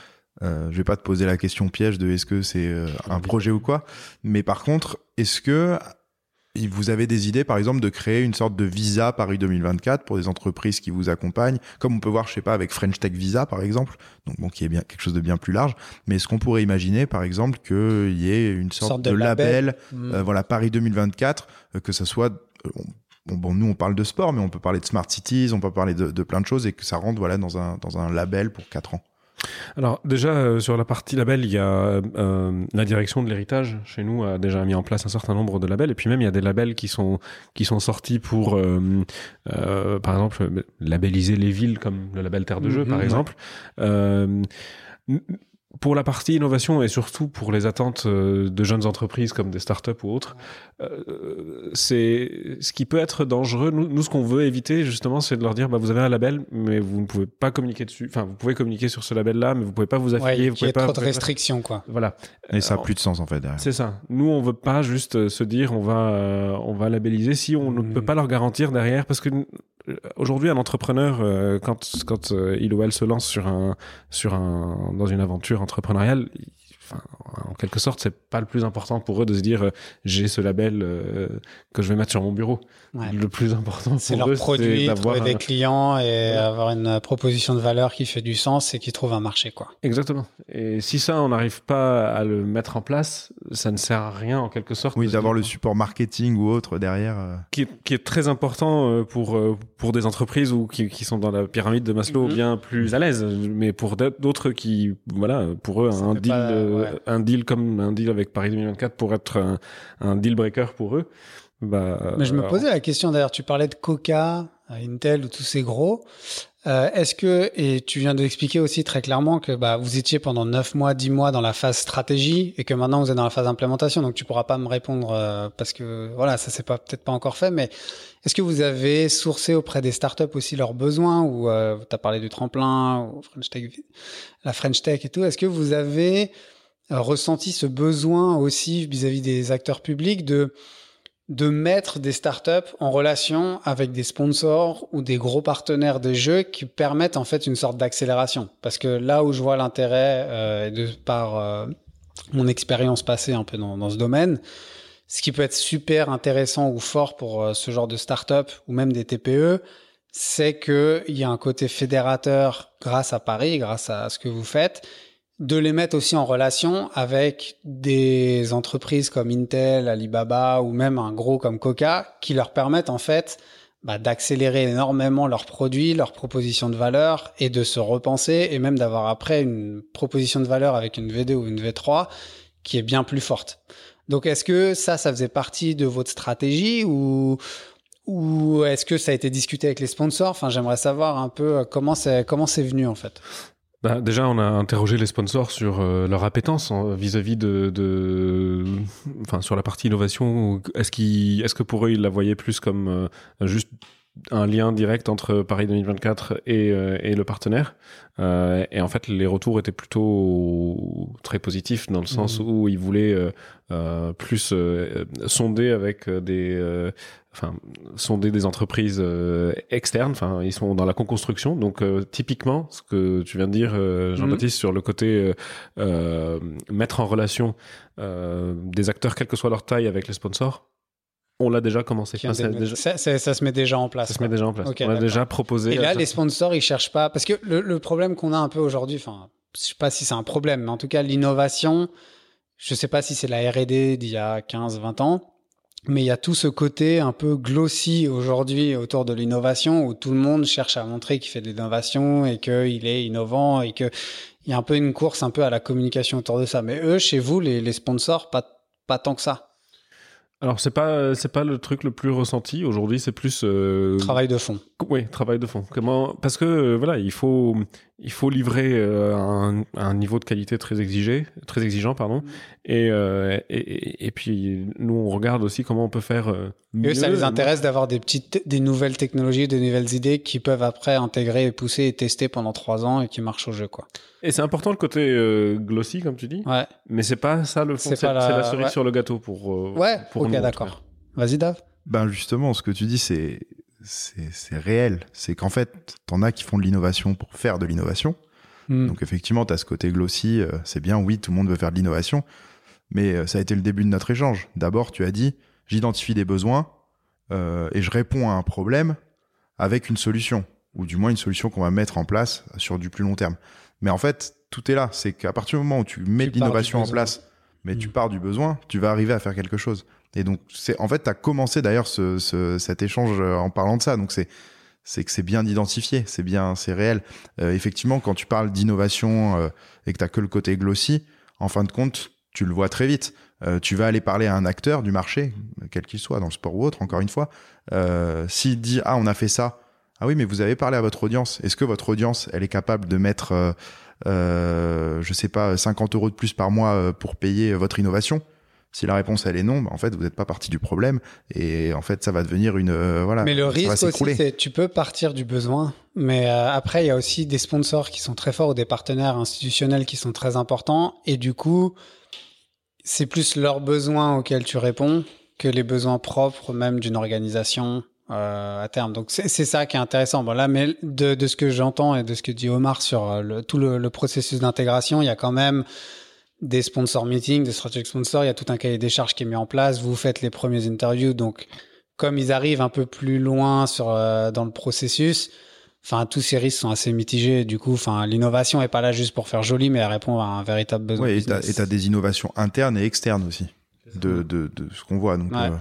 S4: euh, je vais pas te poser la question piège de est-ce que c'est euh, un projet ou quoi, mais par contre, est-ce que vous avez des idées, par exemple, de créer une sorte de visa Paris 2024 pour des entreprises qui vous accompagnent, comme on peut voir, je sais pas, avec French Tech Visa, par exemple, donc bon, qui est bien quelque chose de bien plus large. Mais est-ce qu'on pourrait imaginer, par exemple, qu'il y ait une sorte,
S2: sorte
S4: de,
S2: de label.
S4: label,
S2: Mm.
S4: euh, voilà, Paris 2024, euh, que ça soit euh, on- Bon, bon, nous on parle de sport, mais on peut parler de smart cities, on peut parler de, de plein de choses et que ça rentre voilà dans un dans un label pour 4 ans.
S3: Alors déjà euh, sur la partie label, il y a euh, la direction de l'héritage chez nous a déjà mis en place un certain nombre de labels. Et puis même il y a des labels qui sont qui sont sortis pour euh, euh, par exemple labelliser les villes comme le label Terre de Jeu
S2: Mhm,
S3: par exemple. Euh, pour la partie innovation et surtout pour les attentes euh, de jeunes entreprises comme des startups ou autres, euh, c'est ce qui peut être dangereux. Nous, nous ce qu'on veut éviter justement, c'est de leur dire bah, vous avez un label, mais vous ne pouvez pas communiquer dessus. Enfin, vous pouvez communiquer sur ce label-là, mais vous pouvez pas vous
S2: Ouais,
S3: affilier.
S2: il
S3: vous
S2: y
S3: pouvez
S2: a
S3: pas.
S2: trop de restrictions quoi.
S3: Voilà.
S4: Et ça
S3: Euh,
S4: n'a plus de sens en fait derrière.
S3: C'est ça. Nous, on veut pas juste euh, se dire on va euh, on va labelliser si on ne
S2: Mhm.
S3: peut pas leur garantir derrière parce que euh, aujourd'hui un entrepreneur euh, quand quand euh, il ou elle se lance sur un sur un dans une aventure entrepreneuriale, enfin en quelque sorte c'est pas le plus important pour eux de se dire euh, j'ai ce label euh, que je vais mettre sur mon bureau.
S2: Ouais.
S3: Le plus important
S2: C'est
S3: pour
S2: leur
S3: eux
S2: produit,
S3: d'avoir
S2: trouver
S3: un-
S2: des clients et avoir une proposition de valeur qui fait du sens et qui trouve un marché quoi.
S3: Exactement. Et si ça on n'arrive pas à le mettre en place, ça ne sert à rien en quelque sorte.
S4: Oui, d'avoir le support marketing ou autre derrière. euh.
S3: qui est, qui est très important pour pour des entreprises ou qui, qui sont dans la pyramide de Maslow
S2: Mhm.
S3: bien plus à l'aise mais pour d'autres qui voilà pour eux
S2: Ça
S3: un deal
S2: pas- ouais.
S3: un deal comme un deal avec Paris 2024 pour être un, un deal breaker pour eux bah
S2: Mais je me
S3: euh,
S2: posais la question d'ailleurs, tu parlais de Coca, Intel ou tous ces gros. Euh, Est-ce que, et tu viens d'expliquer aussi très clairement que bah, vous étiez pendant 9 mois, 10 mois dans la phase stratégie et que maintenant vous êtes dans la phase implémentation, donc tu pourras pas me répondre euh, parce que voilà, ça pas peut-être pas encore fait, mais est-ce que vous avez sourcé auprès des startups aussi leurs besoins ou euh, tu as parlé du tremplin ou French Tech, la French Tech et tout, est-ce que vous avez euh, ressenti ce besoin aussi vis-à-vis des acteurs publics de de mettre des startups en relation avec des sponsors ou des gros partenaires des jeux qui permettent en fait une sorte d'accélération. Parce que là où je vois l'intérêt euh, de par euh, mon expérience passée un peu dans, dans ce domaine, ce qui peut être super intéressant ou fort pour euh, ce genre de startup ou même des TPE, c'est que il y a un côté fédérateur grâce à Paris, grâce à ce que vous faites, de les mettre aussi en relation avec des entreprises comme Intel, Alibaba ou même un gros comme Coca qui leur permettent en fait bah, d'accélérer énormément leurs produits, leurs propositions de valeur et de se repenser et même d'avoir après une proposition de valeur avec une V2 ou une V3 qui est bien plus forte. Donc est-ce que ça, ça faisait partie de votre stratégie ou, ou est-ce que ça a été discuté avec les sponsors? Enfin, j'aimerais savoir un peu comment c'est comment c'est venu en fait.
S3: Bah, déjà, on a interrogé les sponsors sur euh, leur appétence vis-à-vis de, de, enfin, sur la partie innovation. Est-ce qu'ils, est-ce que pour eux, ils la voyaient plus comme euh, juste un lien direct entre Paris 2024 et, euh, et le partenaire? Euh, et en fait, les retours étaient plutôt très positifs dans le sens mmh. où ils voulaient euh, plus sonder avec des enfin sonder des entreprises euh, externes. Enfin, ils sont dans la co-construction. Donc, euh, typiquement, ce que tu viens de dire, euh, Jean-Baptiste, mhm. sur le côté mettre en relation des acteurs, quelle que soit leur taille, avec les sponsors. On l'a déjà commencé.
S2: ça, se met déjà en place.
S3: Ça se met déjà en place. on a déjà proposé.
S2: Et là, les sponsors, ils cherchent pas. Parce que le, le problème qu'on a un peu aujourd'hui, enfin, je sais pas si c'est un problème, mais en tout cas, l'innovation, je sais pas si c'est la R&D d'il y a 15, 20 ans mais il y a tout ce côté un peu glossy aujourd'hui autour de l'innovation où tout le monde cherche à montrer qu'il fait de l'innovation et qu'il est innovant et qu'il y a un peu une course un peu à la communication autour de ça. Mais eux, chez vous, les, les sponsors, pas, pas tant que ça.
S3: Alors c'est pas c'est pas le truc le plus ressenti aujourd'hui, c'est plus euh...
S2: travail de fond.
S3: Oui, travail de fond. Comment Parce que euh, voilà, il faut il faut livrer euh, un, un, niveau de qualité très exigé, très exigeant, pardon. Mm. Et, euh, et, et, puis nous, on regarde aussi comment on peut faire. Euh, mieux.
S2: Eux, ça les intéresse d'avoir des petites, des nouvelles technologies, des nouvelles idées qui peuvent après intégrer, et pousser et tester pendant trois ans et qui marchent au jeu, quoi.
S3: Et c'est important le côté euh, glossy, comme tu dis.
S2: Ouais.
S3: Mais c'est pas ça le fond. C'est la... la... cerise ouais. sur le gâteau pour.
S2: Euh, ouais.
S3: Pour
S2: ok, d'accord. Vas-y, Dave.
S4: Ben justement, ce que tu dis, c'est c'est réel. C'est qu'en fait, t'en as qui font de l'innovation pour faire de l'innovation. Mm. Donc effectivement, tu as ce côté glossy, euh, c'est bien, oui, tout le monde veut faire de l'innovation, mais euh, ça a été le début de notre échange. D'abord, tu as dit, j'identifie des besoins euh, et je réponds à un problème avec une solution, ou du moins une solution qu'on va mettre en place sur du plus long terme. Mais en fait, tout est là. C'est qu'à partir du moment où tu mets de l'innovation en place, mais tu pars du besoin, tu vas arriver à faire quelque chose. Et donc, c'est en fait, tu as commencé d'ailleurs ce, ce, cet échange en parlant de ça. Donc, c'est c'est que c'est bien identifié, c'est bien, c'est réel. Euh, effectivement, quand tu parles d'innovation euh, et que tu que le côté glossy, en fin de compte, tu le vois très vite. Euh, tu vas aller parler à un acteur du marché, quel qu'il soit, dans le sport ou autre, encore une fois. Euh, S'il dit ah on a fait ça, ah oui mais vous avez parlé à votre audience. Est-ce que votre audience elle est capable de mettre, euh, je sais pas, 50 euros de plus par mois pour payer votre innovation? Si la réponse elle est non, bah, en fait vous n'êtes pas parti du problème et en fait ça va devenir une euh, voilà.
S2: Mais le risque aussi c'est tu peux partir du besoin, mais euh, après il y a aussi des sponsors qui sont très forts ou des partenaires institutionnels qui sont très importants et du coup c'est plus leurs besoins auxquels tu réponds que les besoins propres même d'une organisation euh, à terme. Donc c'est ça qui est intéressant. Bon là, mais de, de ce que j'entends et de ce que dit Omar sur le, tout le, le processus d'intégration, il y a quand même des sponsors meetings, des strategic sponsors, il y a tout un cahier des charges qui est mis en place, vous faites les premiers interviews, donc comme ils arrivent un peu plus loin sur euh, dans le processus, enfin tous ces risques sont assez mitigés. Du coup, enfin l'innovation est pas là juste pour faire joli, mais elle répond à un véritable besoin.
S4: Oui, et tu as des innovations internes et externes aussi de, de, de ce qu'on voit. Donc ouais. euh,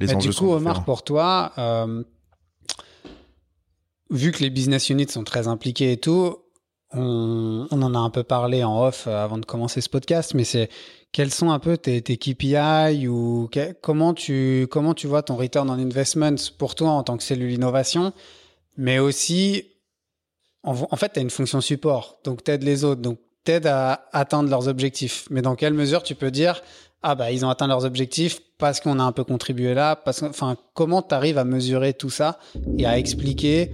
S4: les
S2: mais
S4: enjeux
S2: du coup, Omar, pour toi, euh, vu que les business units sont très impliqués et tout, on, en a un peu parlé en off euh, avant de commencer ce podcast, mais c'est quels sont un peu tes, KPI ou comment tu comment tu vois ton return on investment pour toi en tant que cellule innovation, mais aussi en, fait tu as une fonction support, donc t'aides les autres, donc t'aides à atteindre leurs objectifs. Mais dans quelle mesure tu peux dire ah bah ils ont atteint leurs objectifs parce qu'on a un peu contribué là, parce que enfin comment tu arrives à mesurer tout ça et à expliquer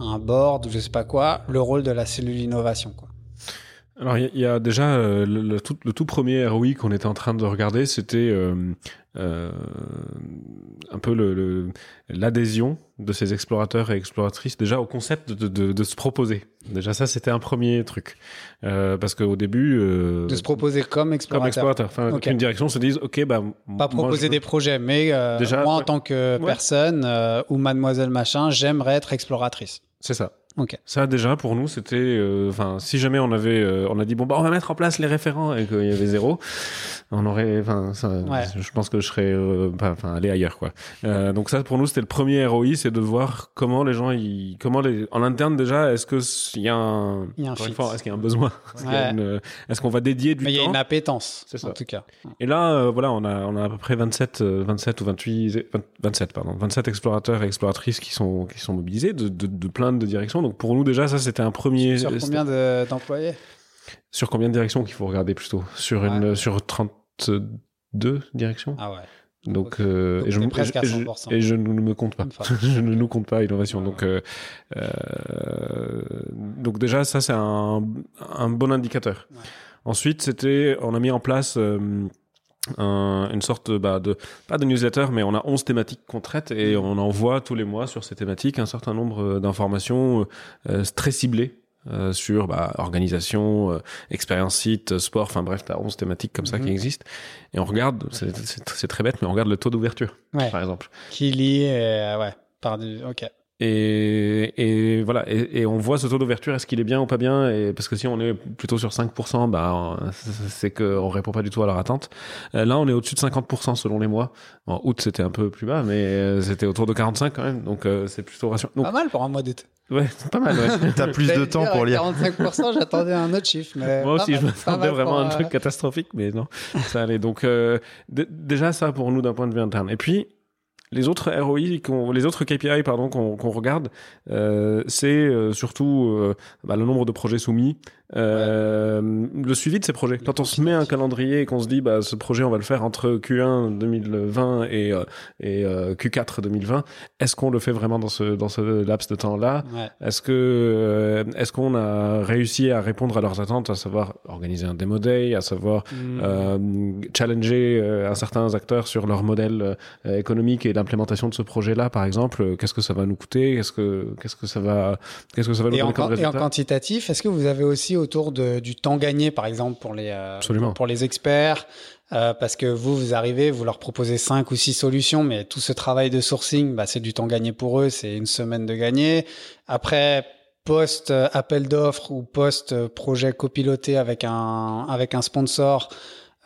S2: un board ou je sais pas quoi, le rôle de la cellule innovation. Quoi.
S3: Alors il y, y, a déjà euh, le, le, tout, le, tout, premier ROI qu'on était en train de regarder, c'était euh, euh, un peu l'adhésion de ces explorateurs et exploratrices déjà au concept de, de, de se proposer. Déjà ça c'était un premier truc parce qu'au début
S2: de se proposer comme explorateur,
S3: comme explorateur, enfin okay. une direction se dise ok bah
S2: pas proposer des projets, mais déjà, moi en tant que ouais. personne ou mademoiselle machin, j'aimerais être exploratrice.
S3: C'est ça. Ça déjà pour nous c'était, euh, enfin si jamais on avait, euh, on a dit bon bah on va mettre en place les référents et qu'il y avait zéro, on aurait, enfin
S2: Ouais.
S3: je pense que je serais, euh, enfin aller ailleurs quoi. Donc ça pour nous c'était le premier ROI, c'est de voir comment les gens, ils, comment les, en interne déjà, est-ce que il y a un, est-ce qu'il y a un besoin, est-ce
S2: Ouais.
S3: qu'on va dédier du
S2: Mais il y a
S3: temps?
S2: une appétence,
S3: C'est ça.
S2: en tout cas.
S3: Et là, voilà, on a, on a à peu près 27, euh, 27 ou 28, 20 27, pardon, 27 explorateurs et exploratrices qui sont, qui sont mobilisés de, de, de plein de directions. Donc pour nous, déjà, ça, c'était un premier.
S2: Sur combien de- d'employés
S3: Sur combien de directions qu'il faut regarder plutôt? Sur, une, sur 32 directions?
S2: Ah ouais.
S3: Donc, euh,
S2: Donc
S3: et, je,
S2: presque à
S3: et je-
S2: 100%.
S3: et je ne me compte pas.
S2: Enfin.
S3: je ne nous compte pas innovation. Donc, euh, euh, donc déjà, ça, c'est un, un bon indicateur.
S2: Ouais.
S3: Ensuite, c'était, on a mis en place un- une sorte bah, de, pas de newsletter, mais on a 11 thématiques qu'on traite et
S2: Mhm.
S3: on envoie tous les mois sur ces thématiques un certain nombre d'informations euh, très ciblées. euh, sur bah, organisation, euh, expérience site, sport, enfin bref, t'as 11 thématiques comme ça
S2: Mhm.
S3: qui existent. Et on regarde, c'est- très bête, mais on regarde le taux d'ouverture,
S2: Ouais.
S3: par exemple.
S2: Qui lit euh, ouais, par du. Ok.
S3: Et, et voilà, et, et on voit ce taux d'ouverture, est-ce qu'il est bien ou pas bien? Et Parce que si on est plutôt sur 5%, bah, c'est- qu'on répond pas du tout à leur attente. Euh, Là, on est au-dessus de 50% selon les mois. En août, c'était un peu plus bas, mais euh, c'était autour de 45 quand même, donc euh, c'est plutôt rassurant. Donc,
S2: Pas mal pour un mois d'été.
S3: ouais, c'est pas mal, ouais.
S4: T'as plus de temps
S2: dire,
S4: pour lire.
S2: 45%, j'attendais un autre chiffre. Mais
S3: Moi aussi,
S2: mal,
S3: je m'attendais vraiment à un
S2: euh,
S3: truc catastrophique, mais non, ça allait. Donc, euh, déjà, ça pour nous d'un point de vue interne. Et puis, les autres ROI, les autres KPI, pardon, qu'on qu'on regarde, euh, c'est euh, surtout euh, bah, le nombre de projets soumis, euh, le suivi de ces projets. Quand on se met un calendrier et qu'on se dit, bah, ce projet, on va le faire entre Q1 2020 et, euh, et euh, Q4 2020, est-ce qu'on le fait vraiment dans ce, dans ce laps de temps-là?
S2: Ouais.
S3: est-ce que est-ce qu'on a réussi à répondre à leurs attentes, à savoir organiser un démo day, à savoir
S2: Mm.
S3: euh, challenger un certains acteurs sur leur modèle économique et l'implémentation de ce projet-là, par exemple, qu'est-ce que ça va nous coûter, qu'est-ce que qu'est-ce que ça va qu'est-ce que ça va nous
S2: Et en,
S3: donner comme
S2: et en quantitatif, est-ce que vous avez aussi autour de, du temps gagné, par exemple, pour les, euh,
S3: Absolument.
S2: pour les experts euh, Parce que vous, vous arrivez, vous leur proposez cinq ou six solutions, mais tout ce travail de sourcing, bah, c'est du temps gagné pour eux, c'est une semaine de gagné. Après, post euh, appel d'offres ou post euh, projet copiloté avec un, avec un sponsor,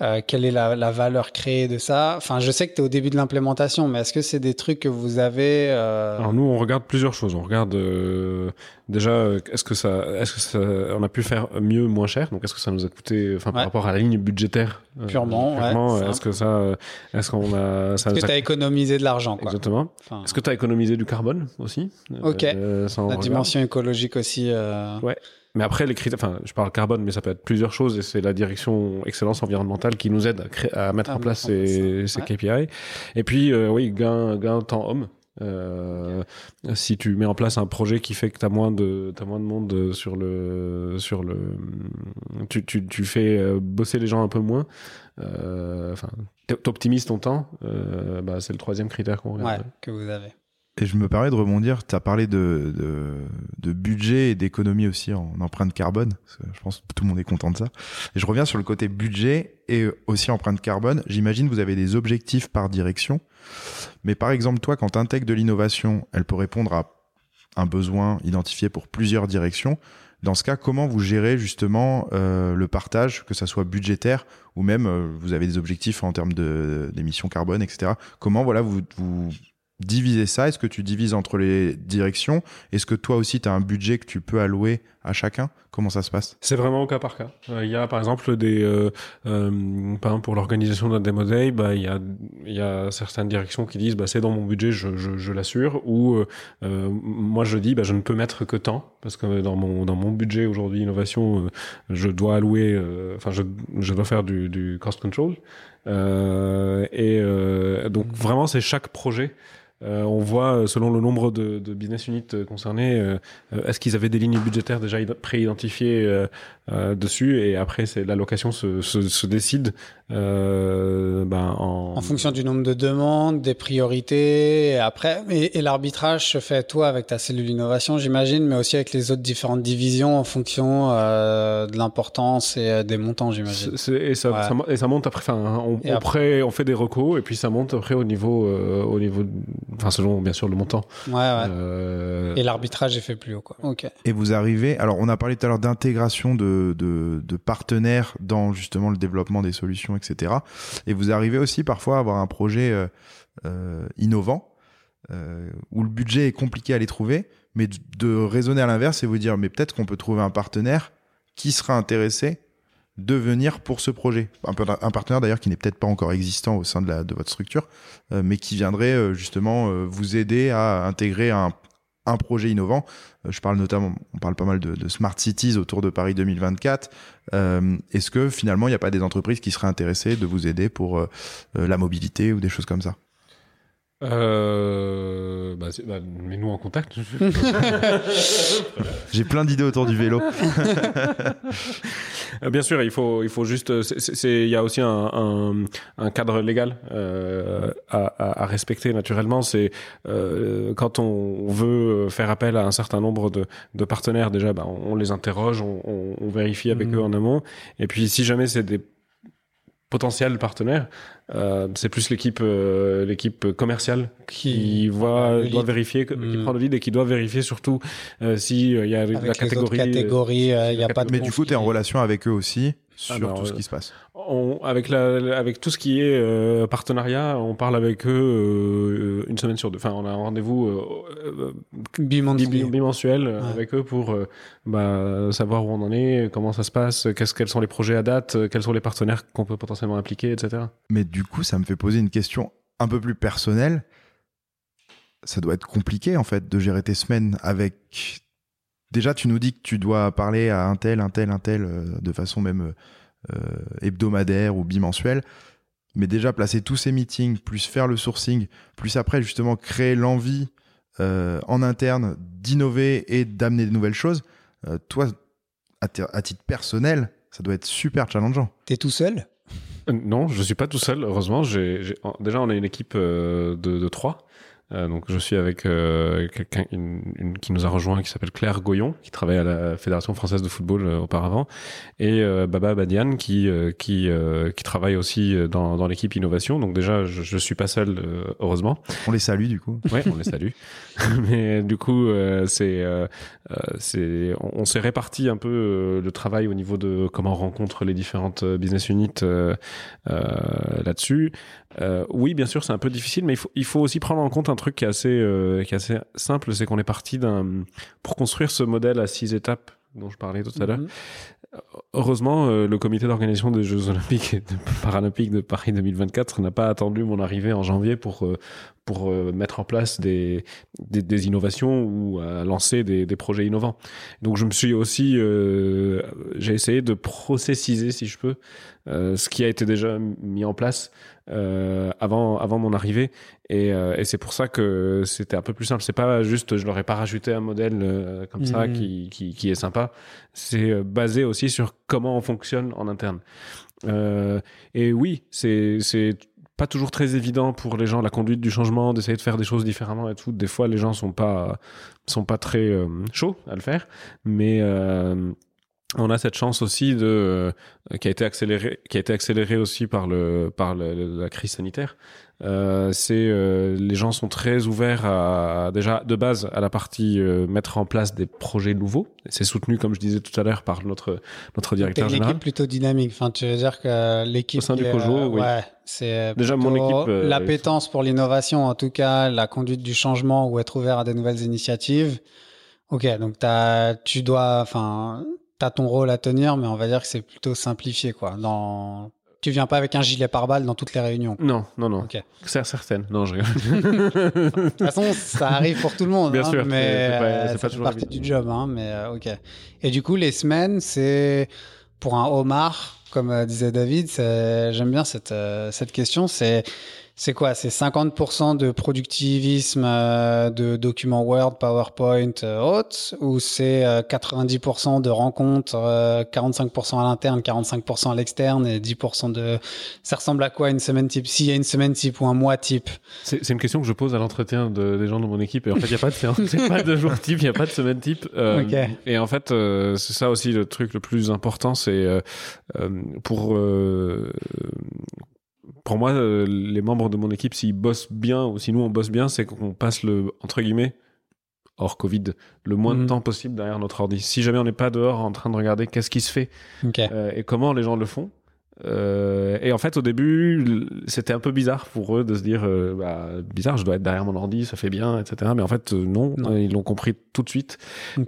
S2: euh, quelle est la, la valeur créée de ça? Enfin, je sais que tu es au début de l'implémentation, mais est-ce que c'est des trucs que vous avez euh,
S3: Alors nous, on regarde plusieurs choses. On regarde euh, déjà, euh, est-ce que ça, est-ce que ça, on a pu faire mieux, moins cher? Donc est-ce que ça nous a coûté, enfin par
S2: Ouais.
S3: rapport à la ligne budgétaire, euh,
S2: Purement, ouais,
S3: purement,
S2: simple.
S3: est-ce que ça, euh, est-ce qu'on a, ça
S2: Est-ce que
S3: a
S2: tu as économisé de l'argent quoi
S3: Exactement.
S2: Enfin,
S3: Est-ce que tu as économisé du carbone aussi?
S2: Ok.
S3: Euh,
S2: La dimension écologique aussi. euh,
S3: Ouais. Mais après, les critères, enfin, je parle carbone, mais ça peut être plusieurs choses et c'est la direction excellence environnementale qui nous aide à, créer, à mettre
S2: À
S3: en place ces. KPI. Et puis, euh, oui, gain, gain temps homme. Euh, si tu mets en place un projet qui fait que tu as moins de t'as moins de monde sur le sur le tu, tu, tu fais euh, bosser les gens un peu moins euh, enfin t'optimises ton temps euh, bah, c'est le troisième critère qu'on regarde
S2: ouais, que vous avez.
S4: Et je me permets de rebondir, tu as parlé de, de, budget et d'économie aussi en empreinte carbone. Je pense que tout le monde est content de ça. Et je reviens sur le côté budget et aussi empreinte carbone. J'imagine vous avez des objectifs par direction. Mais par exemple, toi, quand tu intègres de l'innovation, elle peut répondre à un besoin identifié pour plusieurs directions. Dans ce cas, comment vous gérez justement euh, le partage, que ça soit budgétaire ou même euh, vous avez des objectifs en termes d'émissions carbone, etc. Comment voilà vous, vous diviser ça? Est-ce que tu divises entre les directions? Est-ce que toi aussi, tu as un budget que tu peux allouer à chacun? Comment ça se passe?
S3: C'est vraiment au cas par cas. Euh, Il y a par exemple des, euh, euh, pour l'organisation d'un demo day, bah il y a, y a certaines directions qui disent bah c'est dans mon budget, je, je, je l'assure, ou euh, moi je dis bah je ne peux mettre que tant parce que dans mon dans mon budget aujourd'hui innovation, je dois allouer, enfin je, je dois faire du, du cost control, et donc vraiment c'est chaque projet. Euh, on voit euh, selon le nombre de, de business units euh, concernés, euh, euh, est-ce qu'ils avaient des lignes budgétaires déjà id- préidentifiées euh, euh, dessus? Et après c'est l'allocation se, se, se décide euh, ben, en,
S2: En fonction du nombre de demandes, des priorités, et après, et, et l'arbitrage se fait toi avec ta cellule innovation, j'imagine, mais aussi avec les autres différentes divisions en fonction euh, de l'importance et des montants, j'imagine.
S3: Et, ça,
S2: Ouais.
S3: ça et ça monte après. Enfin, on,
S2: Et
S3: on
S2: après-
S3: on fait des recos et puis ça monte après au niveau, euh, au niveau enfin selon bien sûr le montant.
S2: Ouais, ouais.
S3: Euh,
S2: Et l'arbitrage est fait plus haut, quoi. Ok.
S4: Et vous arrivez, alors on a parlé tout à l'heure d'intégration de, de, de partenaires dans justement le développement des solutions, etc. Et vous arrivez aussi parfois à avoir un projet euh, euh, innovant euh, où le budget est compliqué à les trouver, mais de, de raisonner à l'inverse et vous dire mais peut-être qu'on peut trouver un partenaire qui sera intéressé de venir pour ce projet. Un, partenaire d'ailleurs qui n'est peut-être pas encore existant au sein de, la, de votre structure, euh, mais qui viendrait euh, justement euh, vous aider à intégrer un, un projet innovant. Je parle notamment, on parle pas mal de, de smart cities autour de Paris 2024. Euh, Est-ce que finalement il n'y a pas des entreprises qui seraient intéressées de vous aider pour la mobilité ou des choses comme ça?
S3: Euh, bah, bah, mets-nous en contact.
S4: J'ai plein d'idées autour du vélo.
S3: Euh, Bien sûr, il faut, il faut juste. c'est- Il y a aussi un, un, un cadre légal euh, à, à, à respecter naturellement. C'est euh, quand on veut faire appel à un certain nombre de, de partenaires, déjà, bah, on, on les interroge, on, on, on vérifie avec
S2: Mhm.
S3: eux en amont. Et puis, si jamais c'est des potentiels partenaires, euh, c'est plus l'équipe euh, l'équipe commerciale qui,
S2: Qui-
S3: voit doit
S2: lead.
S3: vérifier qui
S2: Mhm.
S3: prend le lead et qui doit vérifier surtout euh, si euh, il y a
S2: Avec
S3: la catégorie
S2: catégories, il n'y a pas de
S4: Mais du coup, tu es en relation avec eux aussi sur
S3: Alors,
S4: tout ce
S3: euh,
S4: qui se passe.
S3: On, avec, la, avec tout ce qui est euh, partenariat, on parle avec eux euh, une semaine sur deux. Enfin, on a un rendez-vous euh, bimensuel
S2: Ouais.
S3: avec eux pour euh, bah, savoir où on en est, comment ça se passe, qu'est-ce, quels sont les projets à date, quels sont les partenaires qu'on peut potentiellement impliquer, etc.
S4: Mais du coup, ça me fait poser une question un peu plus personnelle. Ça doit être compliqué, en fait, de gérer tes semaines avec. Déjà, tu nous dis que tu dois parler à un tel, un tel, un tel, euh, de façon même euh, hebdomadaire ou bimensuelle. Mais déjà, placer tous ces meetings, plus faire le sourcing, plus après, justement, créer l'envie euh, en interne d'innover et d'amener de nouvelles choses. Euh, toi, à, ti- à titre personnel, ça doit être super challengeant.
S2: T'es tout seul?
S3: Euh, Non, je suis pas tout seul. Heureusement, j'ai, déjà on a une équipe euh, de, de trois. Euh, donc je suis avec euh, quelqu'un une, une qui nous a rejoint qui s'appelle Claire Goyon qui travaille à la Fédération française de football euh, auparavant et euh, Baba Badian qui euh, qui euh, qui travaille aussi dans, dans l'équipe innovation donc déjà je, je suis pas seul euh, heureusement
S4: On les salue, du coup.
S3: Ouais, on les salue. Mais du coup, euh, c'est, c'est, on, on s'est réparti un peu euh, le travail au niveau de comment on rencontre les différentes business units là-dessus. Euh, oui, bien sûr, c'est un peu difficile, mais il faut, il faut aussi prendre en compte un truc qui est assez, euh, qui est assez simple, c'est qu'on est parti d'un, pour construire ce modèle à six étapes dont je parlais tout à l'heure.
S2: Mhm.
S3: Heureusement, euh, le comité d'organisation des Jeux Olympiques et de- Paralympiques de Paris 2024 n'a pas attendu mon arrivée en janvier pour euh, pour euh, mettre en place des, des, des innovations ou à lancer des, des projets innovants. Donc, je me suis aussi, euh, j'ai essayé de processiser, si je peux, euh, ce qui a été déjà mis en place euh, avant avant mon arrivée. Et, euh, et c'est pour ça que c'était un peu plus simple. C'est pas juste, je leur ai pas rajouté un modèle euh, comme ça
S2: Mhm.
S3: qui, qui qui est sympa. C'est euh, basé aussi sur comment on fonctionne en interne. Euh, et oui, c'est c'est pas toujours très évident pour les gens la conduite du changement, d'essayer de faire des choses différemment et tout. Des fois, les gens sont pas sont pas très euh, chauds à le faire, mais euh, on a cette chance aussi de euh, qui a été accélérée qui a été accélérée aussi par le par le- la crise sanitaire. Euh, c'est euh, les gens sont très ouverts à déjà de base à la partie euh, mettre en place des projets nouveaux. C'est soutenu comme je disais tout à l'heure par notre notre directeur
S2: une
S3: général.
S2: équipe plutôt dynamique. Enfin, tu veux dire que l'équipe.
S3: Au sein du Cojo, oui.
S2: Ouais, c'est
S3: Déjà, mon équipe,
S2: L'appétence pour l'innovation, en tout cas, la conduite du changement ou être ouvert à des nouvelles initiatives. Ok, donc tu dois, enfin, t'as ton rôle à tenir, mais on va dire que c'est plutôt simplifié, quoi. Dans, tu viens pas avec un gilet pare-balles dans toutes les réunions.
S3: Non, non, non.
S2: Ok.
S3: C'est certaine. Non, je rigole.
S2: De toute façon, ça arrive pour tout le monde.
S3: Bien
S2: hein,
S3: sûr,
S2: mais
S3: c'est- pas-
S2: euh, ça
S3: pas
S2: fait
S3: toujours
S2: partie
S3: évident.
S2: du job. Hein, mais euh, ok. Et du coup, les semaines, c'est pour un homard, comme euh, disait David. J'aime bien cette cette question. C'est c'est quoi? C'est 50% de productivisme euh, de documents Word, PowerPoint, euh, autres, ou c'est euh, 90% de rencontres, euh, 45% à l'interne, 45% à l'externe et 10% de. Ça ressemble à quoi une semaine type? S'il y a une semaine type ou un mois type?
S3: C'est une question que je pose à l'entretien de, des gens de mon équipe. Et en fait, il n'y a pas de séance, a pas de jour type, il n'y a pas de semaine type. Euh,
S2: Ok.
S3: Et en fait, euh, c'est ça aussi le truc le plus important, c'est pour euh, pour moi, euh, les membres de mon équipe, s'ils bossent bien ou si nous on bosse bien, c'est qu'on passe le entre guillemets hors Covid le moins de
S2: Mhm.
S3: temps possible derrière notre ordi. Si jamais on n'est pas dehors en train de regarder qu'est-ce qui se fait euh, et comment les gens le font. Euh, et en fait, au début, c'était un peu bizarre pour eux de se dire, euh, bah, bizarre, je dois être derrière mon ordi, ça fait bien, etc. Mais en fait, non,
S2: Non.
S3: Ils l'ont compris tout de suite.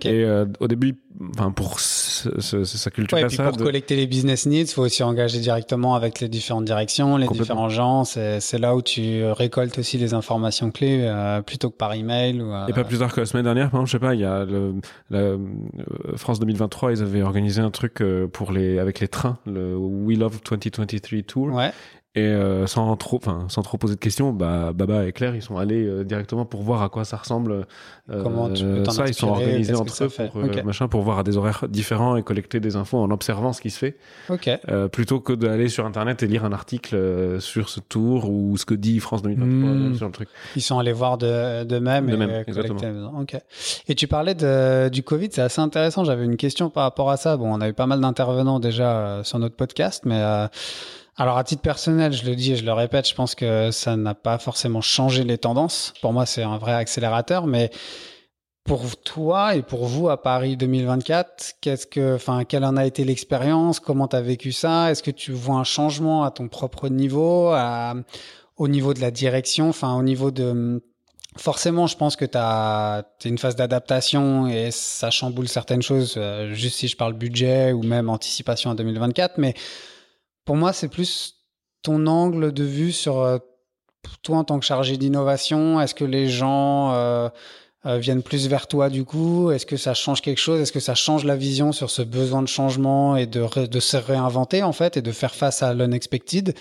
S3: Et au début, enfin, pour ce- ce- sa culture
S2: Ouais, et puis pour collecter les business needs, faut aussi engager directement avec les différentes directions, les différents gens. C'est là où tu récoltes aussi les informations clés euh, plutôt que par email. Ou, euh,
S3: Et pas plus tard que la semaine dernière, par exemple, je sais pas, il y a le, la, euh, France 2023, ils avaient organisé un truc euh, pour les, avec les trains, le We Love 2023 Tour.
S2: Ouais.
S3: Et euh, sans trop, enfin, sans trop poser de questions, bah, Baba et Claire, ils sont allés euh, directement pour voir à quoi ça ressemble. euh,
S2: Comment tu peux t'en
S3: ça, ils sont organisés entre eux pour euh, machin, pour voir à des horaires différents et collecter des infos en observant ce qui se fait,
S2: Ok.
S3: euh, plutôt que d'aller sur internet et lire un article euh, sur ce tour ou ce que dit France 2023
S2: Hmm.
S3: sur le truc.
S2: Ils sont allés voir de, de même.
S3: De
S2: et
S3: même, exactement.
S2: les besoins. Ok. Et tu parlais de, du Covid, c'est assez intéressant. J'avais une question par rapport à ça. Bon, on a eu pas mal d'intervenants déjà euh, sur notre podcast, mais euh, alors à titre personnel, je le dis et je le répète, je pense que ça n'a pas forcément changé les tendances. Pour moi, c'est un vrai accélérateur, mais pour toi et pour vous à Paris 2024, qu'est-ce que, enfin, quelle en a été l'expérience? Comment tu as vécu ça? Est-ce que tu vois un changement à ton propre niveau, au niveau de la direction, enfin, au niveau de Forcément, je pense que tu as une phase d'adaptation et ça chamboule certaines choses, euh, juste si je parle budget ou même anticipation à 2024. Mais pour moi, c'est plus ton angle de vue sur euh, toi en tant que chargé d'innovation. Est-ce que les gens euh, euh, viennent plus vers toi du coup? Est-ce que ça change quelque chose? Est-ce que ça change la vision sur ce besoin de changement et de, se réinventer en fait et de faire face à l'unexpected?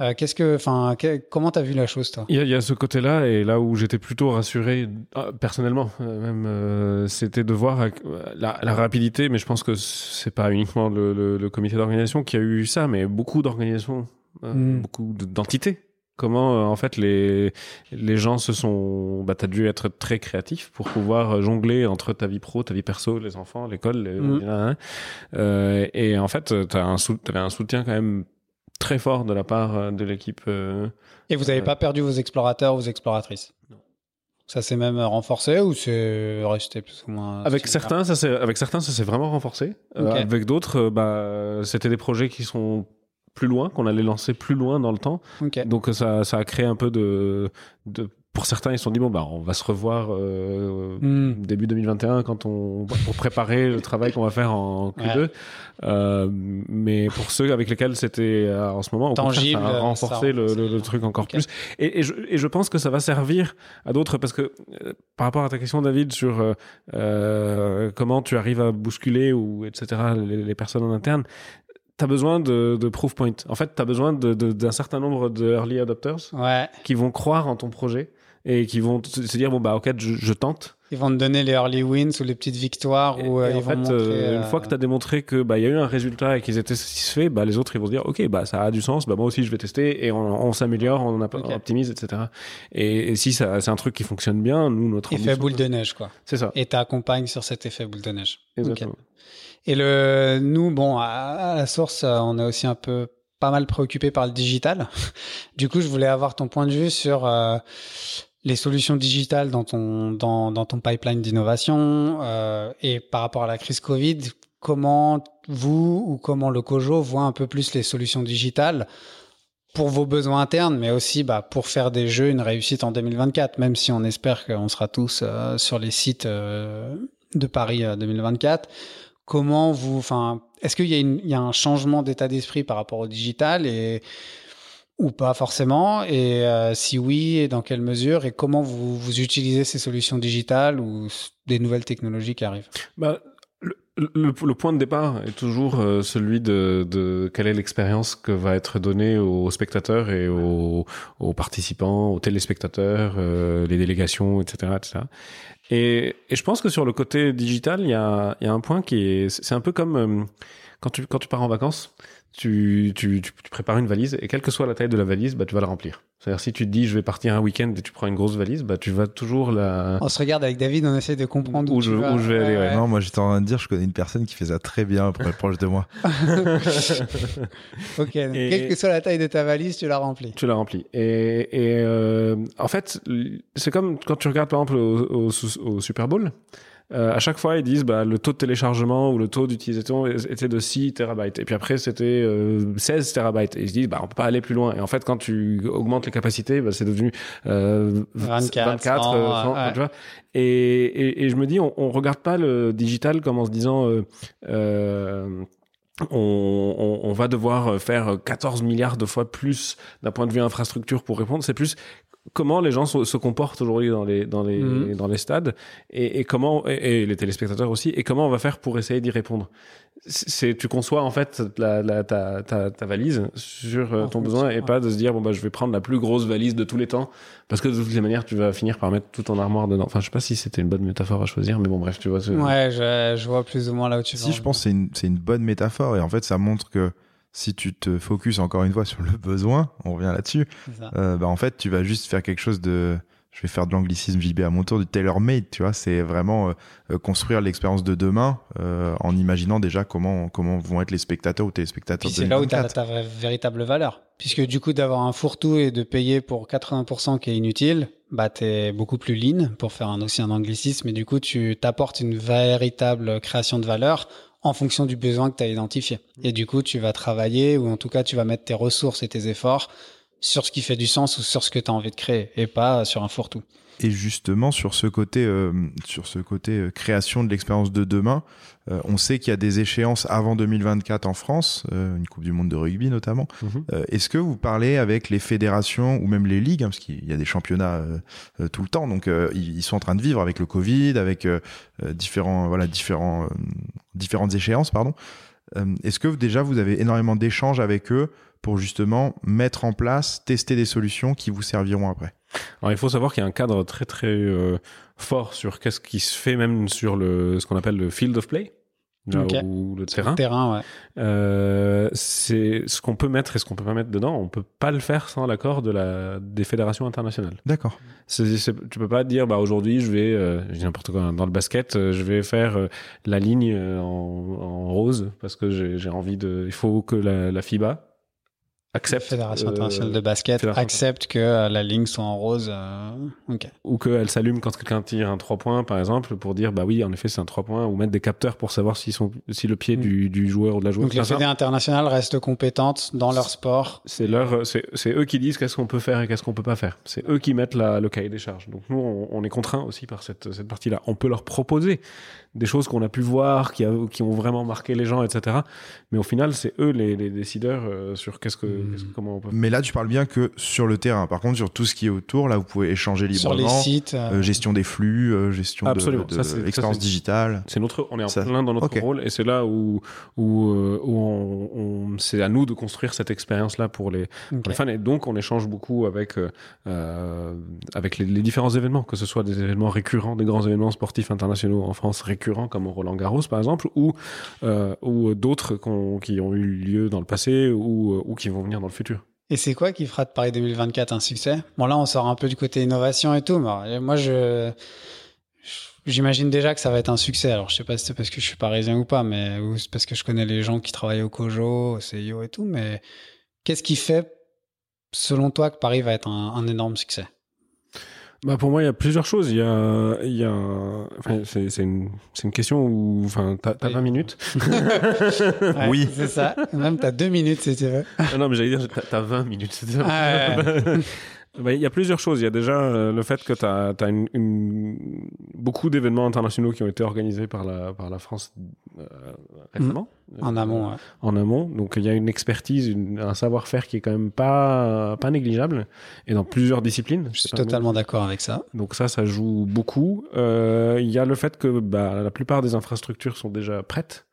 S2: Euh, Qu'est-ce que, enfin, que- comment t'as vu la chose toi
S3: Il y, y a ce côté-là, et là où j'étais plutôt rassuré, euh, personnellement, euh, même, euh, c'était de voir euh, la, la rapidité, mais je pense que c'est pas uniquement le, le- le comité d'organisation qui a eu ça, mais beaucoup d'organisations, euh,
S2: Mm.
S3: beaucoup de- d'entités. Comment, euh, en fait, les, les gens se sont. Bah, t'as dû être très créatif pour pouvoir jongler entre ta vie pro, ta vie perso, les enfants, l'école, les-
S2: Mm.
S3: euh, et en fait, t'as un, sou- t'avais un soutien quand même très fort de la part euh, de l'équipe. euh,
S2: Et vous n'avez
S3: Ouais.
S2: pas perdu vos explorateurs, vos exploratrices? Ça s'est même renforcé ou c'est resté plus ou moins
S3: Avec certains, ça s'est, avec certains, ça s'est vraiment renforcé. Euh, avec d'autres, euh, bah, c'était des projets qui sont plus loin, qu'on allait lancer plus loin dans le temps. Donc euh, ça, ça a créé un peu de, de pour certains, ils se sont dit bon bah on va se revoir euh,
S2: Hmm.
S3: début 2021 quand on pour préparer le travail qu'on va faire en Q2. Euh, mais pour ceux avec lesquels c'était euh, en ce moment,
S2: Tangible,
S3: ça a
S2: ça
S3: renforcé le,
S2: renforce.
S3: le- le truc encore plus. Et, et, je, et je pense que ça va servir à d'autres parce que euh, par rapport à ta question, David, sur comment tu arrives à bousculer ou etc. les, les personnes en interne. T'as besoin de, de proof point. En fait, t'as besoin de- de- d'un certain nombre de early adopters
S2: Ouais.
S3: qui vont croire en ton projet et qui vont se dire bon bah ok je, je tente
S2: Ils vont te donner les early wins ou les petites victoires où euh, ils
S3: en
S2: vont
S3: fait
S2: montrer.
S3: euh, une
S2: euh,
S3: fois que tu as démontré que bah il y a eu un résultat et qu'ils étaient satisfaits bah les autres ils vont se dire ok bah ça a du sens bah moi aussi je vais tester et on, on s'améliore on, ap-
S2: Ok.
S3: on optimise etc et, et si ça c'est un truc qui fonctionne bien nous notre
S2: Effet boule de neige, quoi.
S3: c'est ça
S2: Et t'accompagnes sur cet effet boule de neige.
S3: Exactement
S2: Et le, nous, bon, à, à la source, euh, on est aussi un peu pas mal préoccupé par le digital. Du coup, je voulais avoir ton point de vue sur euh, les solutions digitales dans ton, dans, dans ton pipeline d'innovation euh, et par rapport à la crise Covid, comment vous ou comment le COJO voit un peu plus les solutions digitales pour vos besoins internes, mais aussi bah, pour faire des jeux une réussite en 2024, même si on espère qu'on sera tous euh, sur les sites euh, de Paris euh, 2024 comment vous, enfin, est-ce qu'il y, y a un changement d'état d'esprit par rapport au digital et ou pas forcément Et euh, si oui, et dans quelle mesure Et comment vous, vous utilisez ces solutions digitales ou des nouvelles technologies qui arrivent?
S3: Bah, le, point de départ est toujours euh, celui de, quelle est l'expérience que va être donnée aux spectateurs et aux, participants, aux téléspectateurs, euh, les délégations, etc., etc. Et, je pense que sur le côté digital, il y a, y a un point qui est, c'est un peu comme quand tu, quand tu pars en vacances, tu, tu, tu, prépares une valise et quelle que soit la taille de la valise, bah, tu vas la remplir. C'est-à-dire si tu te dis je vais partir un week-end et tu prends une grosse valise, bah, tu vas toujours la...
S2: On se regarde avec David, on essaie de comprendre où,
S3: où, je, où je, vais aller. Ouais.
S4: Non, moi j'étais en train de dire, je connais une personne qui fait ça très bien pour être proche de moi.
S2: ok, quelle que soit la taille de ta valise, tu la remplis.
S3: Tu la remplis. Et, et euh, en fait, c'est comme quand tu regardes par exemple au, au, au Super Bowl. Euh, à chaque fois, ils disent bah, le taux de téléchargement ou le taux d'utilisation était de 6 terabytes. Et puis après, c'était euh, 16 terabytes. Et ils se disent bah, on peut pas aller plus loin. Et en fait, quand tu augmentes les capacités, bah, c'est devenu euh,
S2: 24,
S3: 24 100, 100, ouais. tu vois. Et, et, et, je me dis, on, on regarde pas le digital comme en se disant euh, euh on, on, on, va devoir faire 14 milliards de fois plus d'un point de vue infrastructure pour répondre. C'est plus comment les gens se, se comportent aujourd'hui dans les dans les mmh. dans les stades et, et comment et, et, les téléspectateurs aussi et comment on va faire pour essayer d'y répondre. C'est tu conçois en fait la, la ta, ta, ta valise sur euh, ton besoin et pas de se dire bon bah je vais prendre la plus grosse valise de tous les temps parce que de toutes les manières tu vas finir par mettre tout ton armoire dedans. Enfin je sais pas si c'était une bonne métaphore à choisir mais bon bref tu vois
S2: ouais je, je vois plus ou moins là où tu
S4: si je pense c'est une c'est une bonne métaphore et en fait ça montre que si tu te focuses encore une fois sur le besoin, on revient là-dessus, euh, bah en fait, tu vas juste faire quelque chose de, je vais faire de l'anglicisme JB à mon tour, du tailor-made, tu vois, c'est vraiment euh, construire l'expérience de demain euh, en imaginant déjà comment comment vont être les spectateurs ou téléspectateurs.
S2: C'est là où tu as ta véritable valeur, puisque du coup d'avoir un fourre-tout et de payer pour 80% qui est inutile, bah t'es beaucoup plus lean pour faire un aussi un anglicisme, et du coup tu t'apportes une véritable création de valeur en fonction du besoin que tu as identifié. Et du coup, tu vas travailler ou en tout cas, tu vas mettre tes ressources et tes efforts sur ce qui fait du sens ou sur ce que tu as envie de créer et pas sur un fourre-tout.
S4: Et justement sur ce côté, euh, sur ce côté euh, création de l'expérience de demain, euh, on sait qu'il y a des échéances avant 2024 en France, euh, une Coupe du Monde de rugby notamment. Mm -hmm. Est-ce que vous parlez avec les fédérations ou même les ligues, hein, parce qu'il y a des championnats tout le temps, donc ils sont en train de vivre avec le Covid, avec différents, voilà, différents, différentes échéances, pardon. Est-ce que déjà vous avez énormément d'échanges avec eux pour justement mettre en place, tester des solutions qui vous serviront après?
S3: Alors il faut savoir qu'il y a un cadre très très euh, fort sur qu'est-ce qui se fait même sur le ce qu'on appelle le field of play.
S2: Okay.
S3: ou le terrain.
S2: Le terrain, ouais.
S3: Euh, c'est ce qu'on peut mettre et ce qu'on peut pas mettre dedans. On peut pas le faire sans l'accord de la des fédérations internationales.
S4: D'accord.
S3: Tu peux pas dire bah aujourd'hui je vais, euh, je dis n'importe quoi dans le basket, euh, je vais faire euh, la ligne en, en, rose parce que j'ai envie de. Il faut que la, la FIBA accepte.
S2: La Fédération internationale euh, de basket accepte que euh, la ligne soit en rose. Euh, okay.
S3: Ou qu'elle s'allume quand quelqu'un tire un 3 points, par exemple, pour dire bah oui, en effet, c'est un 3 points, ou mettre des capteurs pour savoir si, sont, si le pied mm. du, du, joueur ou de la joueuse.
S2: Donc les fédérations internationales restent compétentes dans leur sport.
S3: C'est leur, c'est eux qui disent qu'est-ce qu'on peut faire et qu'est-ce qu'on peut pas faire. C'est eux qui mettent la, le cahier des charges. Donc nous, on, on est contraints aussi par cette, cette partie-là. On peut leur proposer des choses qu'on a pu voir, qui, a, qui ont vraiment marqué les gens, etc. Mais au final, c'est eux les, les décideurs euh, sur qu'est-ce que, mmh. qu que, comment on peut.
S4: Mais là, tu parles bien que sur le terrain. Par contre, sur tout ce qui est autour, là, vous pouvez échanger librement.
S2: Sur les sites,
S4: euh... Euh, gestion des flux, euh, gestion
S3: Absolument.
S4: de, de l'expérience digitale.
S3: C'est notre, on est en ça, plein dans notre okay. rôle, et c'est là où où, euh, où on, on c'est à nous de construire cette expérience-là pour les, okay. pour les fans. Et donc, on échange beaucoup avec avec les, les différents événements, que ce soit des événements récurrents, des grands événements sportifs internationaux en France récurrents comme Roland Garros par exemple, ou, euh, ou d'autres qu qui ont eu lieu dans le passé ou, ou qui vont venir dans le futur.
S2: Et c'est quoi qui fera de Paris 2024 un succès? Bon là, on sort un peu du côté innovation et tout, mais moi j'imagine déjà que ça va être un succès. Alors je sais pas si c'est parce que je suis parisien ou pas, mais ou c'est parce que je connais les gens qui travaillent au Cojo, au CIO et tout. Mais qu'est-ce qui fait, selon toi, que Paris va être un énorme succès?
S3: Bah pour moi, il y a plusieurs choses. Il y a, il y a, enfin, c'est, c'est une, c'est une question où, enfin, t'as, t'as 20 minutes.
S2: ouais, oui. C'est ça. Même t'as deux minutes si tu veux.
S3: Ah non, mais j'allais dire, t'as, t'as 20 minutes. C'est ça. Ah ouais. Bah, il y a plusieurs choses. Il y a déjà euh, le fait que tu as, as une, une, beaucoup d'événements internationaux qui ont été organisés par la, par la France euh, récemment.
S2: Mmh. En amont, ouais.
S3: En amont. Donc il y a une expertise, une, un savoir-faire qui est quand même pas, pas négligeable et dans plusieurs disciplines.
S2: Je suis totalement d'accord avec ça.
S3: Donc ça, ça joue beaucoup. Euh, il y a le fait que bah, la plupart des infrastructures sont déjà prêtes.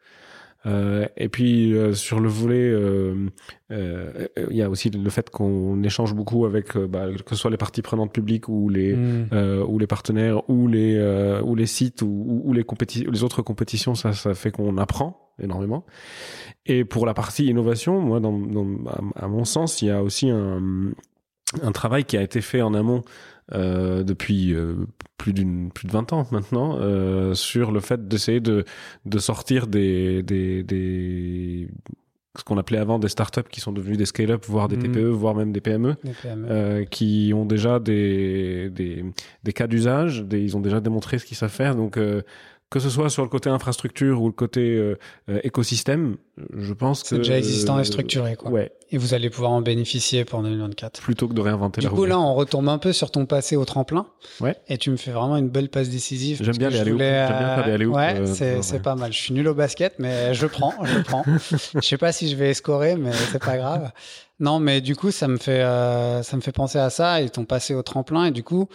S3: Euh, et puis euh, sur le volet, euh, euh, il y a aussi le fait qu'on échange beaucoup avec bah, que ce soit les parties prenantes publiques ou les mmh. ou les partenaires ou les ou les sites ou, ou les compétitions, les autres compétitions. Ça, ça fait qu'on apprend énormément. Et pour la partie innovation, moi, dans, dans, à, mon sens, il y a aussi un, un travail qui a été fait en amont euh, depuis euh, plus d'une plus de 20 ans maintenant euh, sur le fait d'essayer de de sortir des des, des ce qu'on appelait avant des startups qui sont devenus des scale-up, voire des
S2: Mhm.
S3: TPE, voire même des PME,
S2: Des PME.
S3: euh, qui ont déjà des, des, des cas d'usage, ils ont déjà démontré ce qu'ils savent faire. Donc, euh, que ce soit sur le côté infrastructure ou le côté euh, euh, écosystème, je pense que...
S2: C'est déjà existant et structuré, quoi.
S3: Ouais,
S2: Et vous allez pouvoir en bénéficier pour 2024.
S3: plutôt que de réinventer
S2: Du
S3: la
S2: coup, là, on retombe un peu sur ton passé au tremplin.
S3: Ouais.
S2: Et tu me fais vraiment une belle passe décisive.
S3: J'aime bien les
S2: voulais,
S3: J'aime bien faire des alley-oops,
S2: Ouais,
S3: euh,
S2: c'est
S3: ouais.
S2: pas mal. Je suis nul au basket, mais je prends, je prends. Je sais pas si je vais scorer, mais c'est pas grave. Non, mais du coup, ça me fait, euh, ça me fait penser à ça et ton passé au tremplin. Et du coup,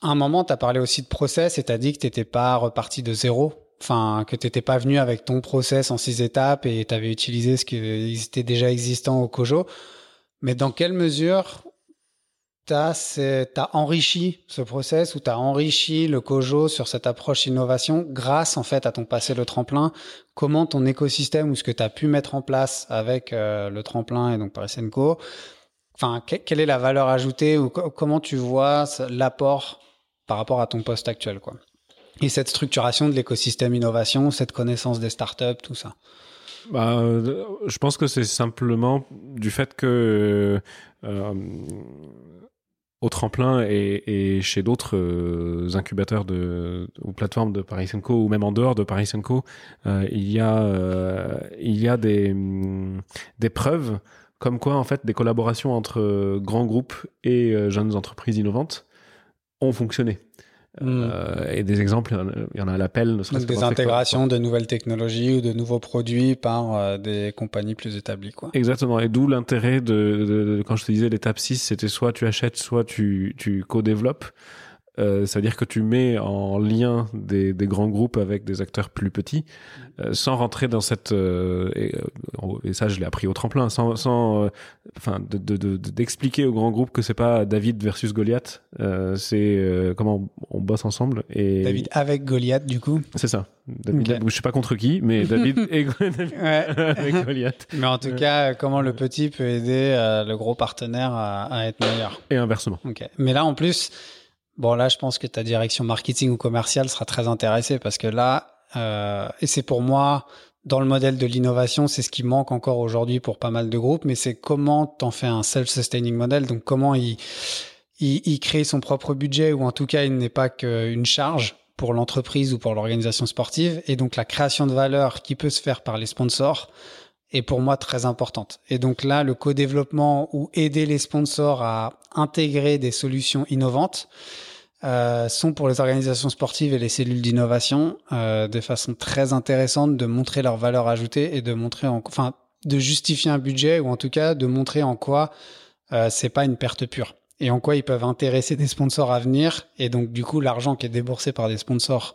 S2: à un moment, tu as parlé aussi de process et tu as dit que tu pas reparti de zéro. Enfin, que tu n'étais pas venu avec ton process en six étapes et tu avais utilisé ce qui était déjà existant au Kojo. Mais dans quelle mesure tu as, enrichi ce process ou tu as enrichi le Kojo sur cette approche innovation grâce en fait à ton passé le tremplin? Comment ton écosystème ou ce que tu as pu mettre en place avec euh, le tremplin et donc Paris Co Enfin, que- quelle est la valeur ajoutée ou co- comment tu vois l'apport par rapport à ton poste actuel quoi? Et cette structuration de l'écosystème innovation, cette connaissance des startups, tout ça?
S3: Bah, euh, je pense que c'est simplement du fait que euh, au tremplin et, chez d'autres euh, incubateurs de, ou plateformes de Paris Co ou même en dehors de Paris Co, il y a il y a des des preuves comme quoi en fait des collaborations entre euh, grands groupes et euh, jeunes entreprises innovantes ont fonctionné.
S2: Mm.
S3: Euh, et des exemples, il y en a- à l'appel,
S2: des intégrations de nouvelles technologies ou de nouveaux produits par euh, des compagnies plus établies quoi.
S3: Exactement, et d'où l'intérêt de, de- de- quand je te disais l'étape 6, c'était soit tu achètes, soit tu, tu co-développes. Euh, ça veut dire que tu mets en lien des, des grands groupes avec des acteurs plus petits, euh, sans rentrer dans cette euh, et, euh, et ça je l'ai appris au tremplin, sans, sans enfin de- de- de- de- d'expliquer aux grands groupes que c'est pas David versus Goliath, c'est comment on bosse ensemble et
S2: David avec Goliath du coup.
S3: c'est ça. David,
S2: Ok.
S3: je sais pas contre qui, mais David et David avec Goliath
S2: Mais en tout cas, comment le petit peut aider le gros partenaire à, à être meilleur.
S3: et inversement.
S2: Ok. Mais là, en plus, bon, là, je pense que ta direction marketing ou commerciale sera très intéressée parce que là, euh, et c'est pour moi, dans le modèle de l'innovation, c'est ce qui manque encore aujourd'hui pour pas mal de groupes, mais c'est comment t'en fais un self-sustaining model. Donc, comment il, il, il crée son propre budget ou en tout cas, il n'est pas qu'une charge pour l'entreprise ou pour l'organisation sportive. Et donc, la création de valeur qui peut se faire par les sponsors pour moi très importante. Et donc là, le co-développement ou aider les sponsors à intégrer des solutions innovantes euh, sont pour les organisations sportives et les cellules d'innovation euh, de façon très intéressante de montrer leur valeur ajoutée et de montrer, en, enfin, de justifier un budget ou en tout cas de montrer en quoi euh, c'est pas une perte pure et en quoi ils peuvent intéresser des sponsors à venir et donc du coup l'argent qui est déboursé par des sponsors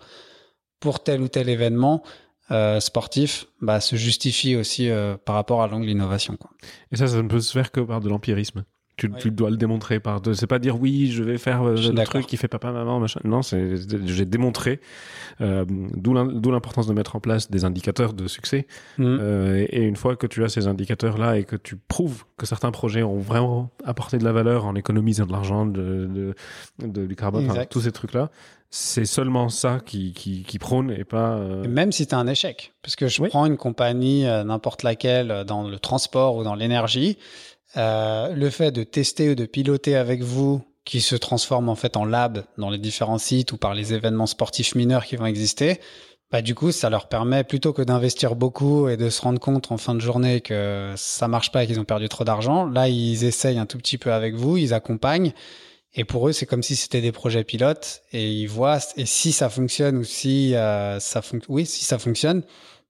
S2: pour tel ou tel événement euh, sportif bah, se justifie aussi euh, par rapport à l'angle innovation. Quoi.
S3: Et ça, ça ne peut se faire que par de l'empirisme. Tu,
S2: Oui.
S3: tu dois le démontrer par de. C'est pas dire oui, je vais faire euh, le truc qui fait papa maman machin. Non, c'est j'ai démontré. Euh, D'où l'im- d'où l'importance de mettre en place des indicateurs de succès.
S2: Mm.
S3: Euh, et, et une fois que tu as ces indicateurs là et que tu prouves que certains projets ont vraiment apporté de la valeur en économisant de l'argent, de, de, de- du carbone, enfin, tous ces trucs là, c'est seulement ça qui, qui, qui prône et pas. euh,
S2: Même si tu un échec. Parce que je
S3: Oui.
S2: prends une compagnie, euh, n'importe laquelle, euh, dans le transport ou dans l'énergie, euh, le fait de tester ou de piloter avec vous, qui se transforme en fait en lab dans les différents sites ou par les événements sportifs mineurs qui vont exister, bah du coup, ça leur permet plutôt que d'investir beaucoup et de se rendre compte en fin de journée que ça marche pas et qu'ils ont perdu trop d'argent. Là, ils essayent un tout petit peu avec vous, ils accompagnent. Et pour eux, c'est comme si c'était des projets pilotes et ils voient et si ça fonctionne ou si euh, ça fon- oui, si ça fonctionne,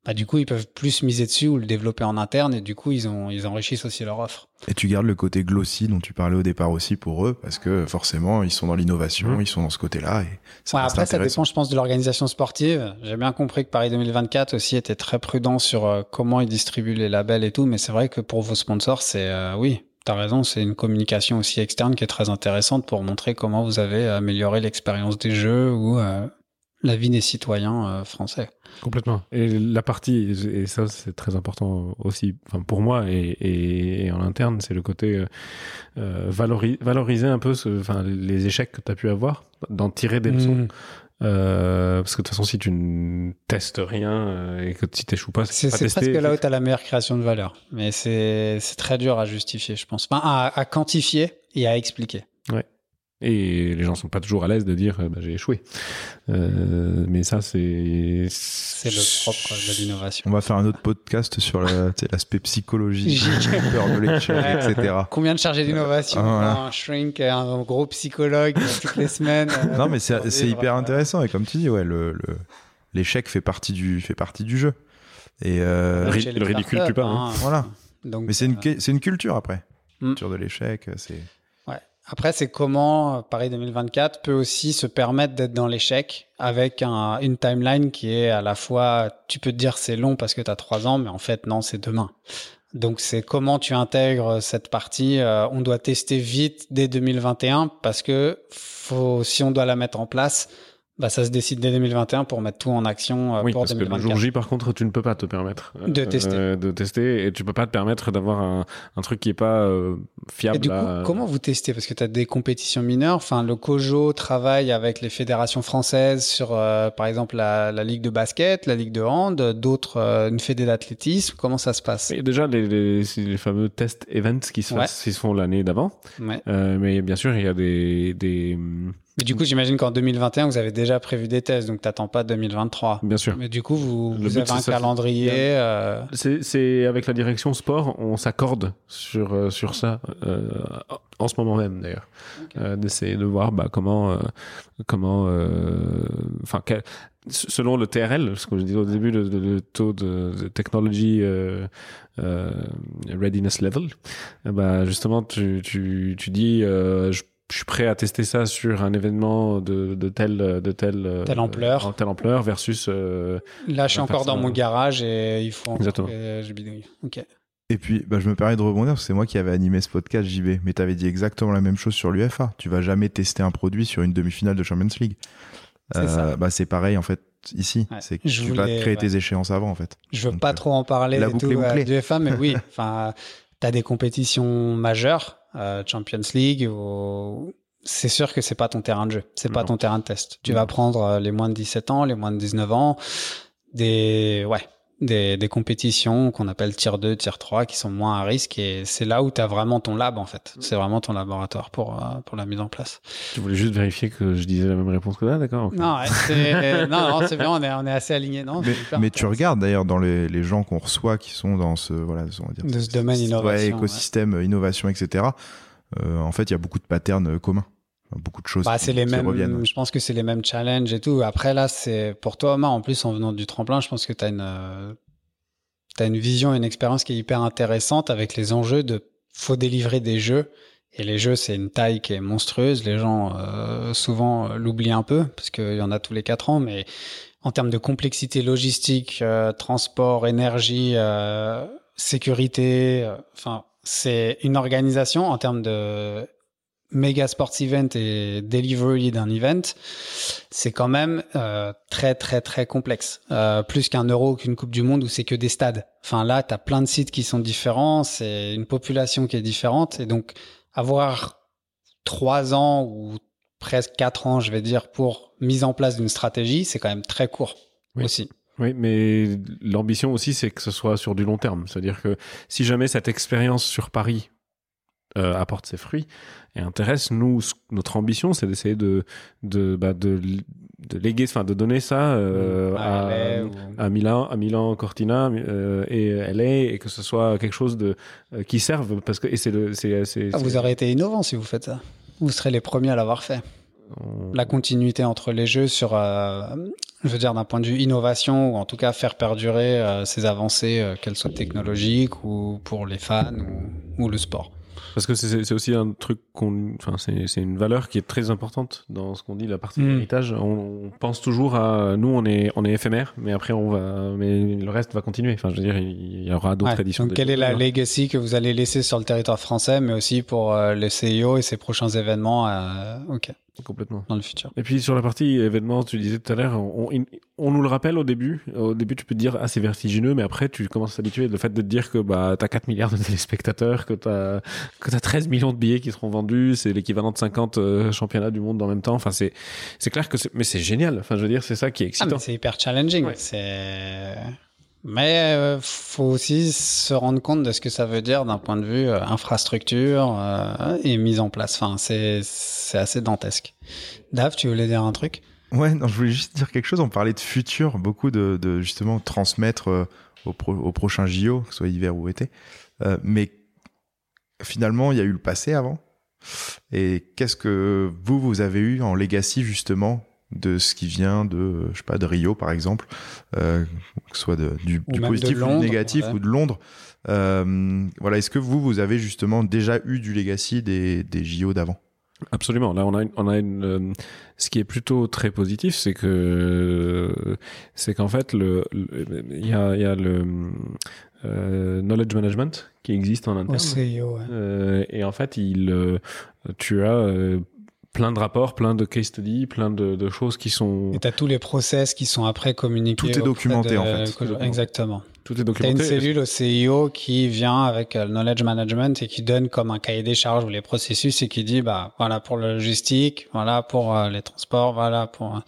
S2: bah du coup, ils peuvent plus miser dessus ou le développer en interne et du coup, ils ont ils enrichissent aussi leur offre.
S4: Et tu gardes le côté glossy dont tu parlais au départ aussi pour eux, parce que forcément, ils sont dans l'innovation,
S3: Mhm.
S4: ils sont dans ce côté-là. Et ça
S2: Ouais, après, ça dépend, je pense, de l'organisation sportive. J'ai bien compris que Paris 2024 aussi était très prudent sur euh, comment ils distribuent les labels et tout, mais c'est vrai que pour vos sponsors, c'est euh, oui, t'as raison, c'est une communication aussi externe qui est très intéressante pour montrer comment vous avez amélioré l'expérience des jeux ou euh, la vie des citoyens euh, français.
S3: Complètement. Et la partie, et ça c'est très important aussi, enfin pour moi et, et, et en interne, c'est le côté euh, euh valori valoriser un peu ce, enfin, les échecs que tu as pu avoir, d'en tirer des leçons. Euh, parce que de toute façon, si tu ne testes rien euh, et que si t'échoues pas,
S2: C'est
S3: pas
S2: c'est presque là où tu as la meilleure création de valeur. Mais c'est c'est très dur à justifier, je pense. Enfin, à, à quantifier et à expliquer.
S3: Et les gens sont pas toujours à l'aise de dire euh, bah, j'ai échoué. Euh, mais ça, c'est
S2: C'est le propre de l'innovation.
S4: On va faire un autre podcast sur le- l'aspect psychologie,
S2: J'ai-
S4: peur de l'échec,
S2: Ouais.
S4: etc.
S2: Combien de chargés d'innovation
S4: Ah, voilà.
S2: Un shrink, un gros psychologue toutes les semaines. euh,
S4: Non, mais c'est hyper
S2: euh,
S4: intéressant. Et comme tu dis, ouais, le, le- l'échec fait partie du, fait partie du jeu. Et euh,
S3: le ridicule tue pas, hein.
S4: Voilà.
S2: Donc,
S4: mais c'est une,
S2: euh,
S4: c'est une culture après.
S2: Mm.
S4: Culture de l'échec, c'est.
S2: Après, c'est comment euh, Paris 2024 peut aussi se permettre d'être dans l'échec avec un- une timeline qui est à la fois, tu peux te dire c'est long parce que tu as trois ans, mais en fait, non, c'est demain. Donc, c'est comment tu intègres cette partie. euh, on doit tester vite dès 2021 parce que faut, si on doit la mettre en place, bah, ça se décide dès 2021 pour mettre tout en action euh,
S3: Oui,
S2: pour
S3: parce que le
S2: 2024.
S3: jour J, par contre, tu ne peux pas te permettre euh,
S2: De tester.
S3: euh, de tester, et tu peux pas te permettre d'avoir un, un truc qui est pas euh, fiable.
S2: Et du coup,
S3: à-
S2: comment vous testez? Parce que tu as des compétitions mineures. Enfin, le COJO travaille avec les fédérations françaises sur, par exemple, la, la ligue de basket, la ligue de hand, d'autres, une fédé d'athlétisme. Comment ça se passe?
S3: Et déjà, les, les, les fameux test events qui se,
S2: Ouais.
S3: fassent- qui se font l'année d'avant.
S2: Ouais.
S3: Euh, mais bien sûr, il y a des, des hum,
S2: Mais du coup, j'imagine qu'en 2021, vous avez déjà prévu des tests, donc t'attends pas 2023.
S3: bien sûr.
S2: Mais du coup, vous, vous
S3: but,
S2: avez un calendrier. euh,
S3: C'est, avec la direction sport, on s'accorde sur euh, sur ça euh, en ce moment même d'ailleurs, Euh, d'essayer de voir bah, comment euh, comment euh, enfin selon le TRL, ce que je disais au début, le, le- le taux de, de technology euh, euh, readiness level, eh bah justement tu tu tu dis euh, je je suis prêt à tester ça sur un événement de, de telle de telle euh,
S2: Telle ampleur.
S3: telle ampleur versus euh,
S2: Là, je suis encore dans mon garage et il faut. encore
S3: Exactement.
S2: que je bidouille. Ok.
S4: Et puis, bah, je me permets de rebondir parce que c'est moi qui avais animé ce podcast JB. Mais t'avais dit exactement la même chose sur l'UFA. Tu vas jamais tester un produit sur une demi-finale de Champions League.
S2: C'est ça.
S4: bah, c'est pareil en fait ici.
S2: Ouais.
S4: C'est que
S2: Je
S4: tu vas créer
S2: ouais.
S4: tes échéances avant en fait.
S2: Je veux
S4: Donc,
S2: pas
S4: euh,
S2: trop en parler
S4: la
S2: et
S4: boucle
S2: tout,
S4: est
S2: euh,
S4: bouclée.
S2: du FA, mais oui, enfin, t'as des compétitions majeures, euh, Champions League, ou... c'est sûr que c'est pas ton terrain de jeu, c'est pas ton terrain de test. Tu
S3: Non.
S2: vas prendre euh, les moins de 17 ans, les moins de 19 ans, des, ouais, des, des compétitions qu'on appelle tier 2, tier 3, qui sont moins à risque, et c'est là où t'as vraiment ton lab, en fait. C'est vraiment ton laboratoire pour, euh, pour la mise en place.
S3: tu voulais juste vérifier que je disais la même réponse que là, d'accord ok.
S2: Non, c'est, non, non, c'est bien, on est, on est assez alignés, non?
S4: Mais, tu regardes d'ailleurs dans les, les gens qu'on reçoit qui sont dans ce voilà on va dire
S2: De ce domaine
S4: ouais,
S2: innovation,
S4: écosystème euh, innovation etc. Euh, en fait il y a beaucoup de patterns euh, communs, beaucoup de choses.
S2: Bah,
S4: qui-
S2: c'est les
S4: qui
S2: mêmes.
S4: reviennent.
S2: Je pense que c'est les mêmes challenges et tout. Après là, c'est pour toi, Omar. En plus, en venant du tremplin, je pense que tu as une, euh, t'as une vision, une expérience qui est hyper intéressante avec les enjeux de faut délivrer des jeux. Et les jeux, c'est une taille qui est monstrueuse. Les gens euh, souvent euh, l'oublient un peu parce qu'il y en a tous les quatre ans, mais en termes de complexité logistique, euh, transport, énergie, euh, sécurité, euh, enfin, c'est une organisation en termes de méga sports event et delivery d'un event, c'est quand même euh, très très très complexe. Euh, plus qu'un euro, qu'une Coupe du Monde où c'est que des stades. Enfin là, tu as plein de sites qui sont différents, c'est une population qui est différente et donc avoir trois ans ou presque quatre ans, je vais dire, pour mise en place d'une stratégie, c'est quand même très court
S3: Oui.
S2: aussi.
S3: Oui, mais l'ambition aussi, c'est que ce soit sur du long terme. C'est-à-dire que si jamais cette expérience sur Paris euh, apporte ses fruits et intéresse, nous, notre ambition, c'est d'essayer de, de, bah, de, de léguer, enfin, de donner ça euh,
S2: À
S3: à,
S2: LA ou-
S3: à Milan, à Milan, Cortina euh, et LA, et que ce soit quelque chose de euh, qui serve, parce que et c'est le, c'est, c'est,
S2: Ah, vous aurez été innovant si vous faites ça. Vous serez les premiers à l'avoir fait.
S3: on-
S2: la continuité entre les jeux sur, euh, je veux dire, d'un point de vue innovation, ou en tout cas faire perdurer euh, ces avancées, euh, qu'elles soient technologiques ou pour les fans ou, ou le sport.
S3: Parce que c'est aussi un truc qu'on, enfin, c'est une valeur qui est très importante dans ce qu'on dit, la partie
S2: Mm.
S3: héritage. On, on pense toujours à, nous, on est, on est éphémère, mais après on va, mais le reste va continuer. Enfin, je veux dire, il y aura d'autres
S2: Ouais.
S3: éditions.
S2: Donc, quelle est la legacy que vous allez laisser sur le territoire français, mais aussi pour euh, le CIO et ses prochains événements euh, Ok.
S3: Complètement.
S2: dans le futur.
S3: Et puis sur la partie événements, tu disais tout à l'heure, on, on- on nous le rappelle au début. Au début, tu peux te dire ah c'est vertigineux, mais après tu commences à s'habituer. Le fait de te dire que bah t'as 4 milliards de téléspectateurs, que t'as que t'as 13 millions de billets qui seront vendus, c'est l'équivalent de 50 euh, championnats du monde en même temps. Enfin c'est c'est clair que c'est- mais c'est génial. Enfin je veux dire c'est ça qui est
S2: Ah,
S3: excitant.
S2: mais c'est hyper challenging.
S3: Ouais.
S2: C'est. Mais euh, faut aussi se rendre compte de ce que ça veut dire d'un point de vue euh, infrastructure euh, et mise en place. Enfin, c'est c'est assez dantesque. Dave, tu voulais dire un truc?
S4: Ouais, non, je voulais juste dire quelque chose. On parlait de futur, beaucoup de, de justement transmettre euh, au, pro- au prochain JO, que ce soit hiver ou été. Euh, mais finalement, il y a eu le passé avant. Et qu'est-ce que vous, vous avez eu en legacy justement de ce qui vient de, je sais pas, de Rio par exemple, euh, que ce soit de- du, positif ou du négatif
S2: ouais.
S4: ou de Londres. Euh, voilà, est-ce que vous, vous avez justement déjà eu du legacy des, des JO d'avant?
S3: Absolument. Là, on a une, on a une, euh, ce qui est plutôt très positif, c'est que, c'est qu'en fait, le, le- il y a, il y a le euh, knowledge management qui existe en interne.
S2: Au CIO, ouais.
S3: Euh, et en fait, il, euh, tu as euh, plein de rapports, plein de case studies, plein de, de choses qui sont.
S2: Et t'as tous les process qui sont après communiqués.
S4: Tout est documenté,
S2: de-
S4: en fait.
S2: Exactement.
S3: Tout est
S2: T'as une
S3: documenté.
S2: cellule au CIO qui vient avec euh, le knowledge management et qui donne comme un cahier des charges ou les processus et qui dit bah voilà pour le logistique, voilà pour euh, les transports, voilà pour.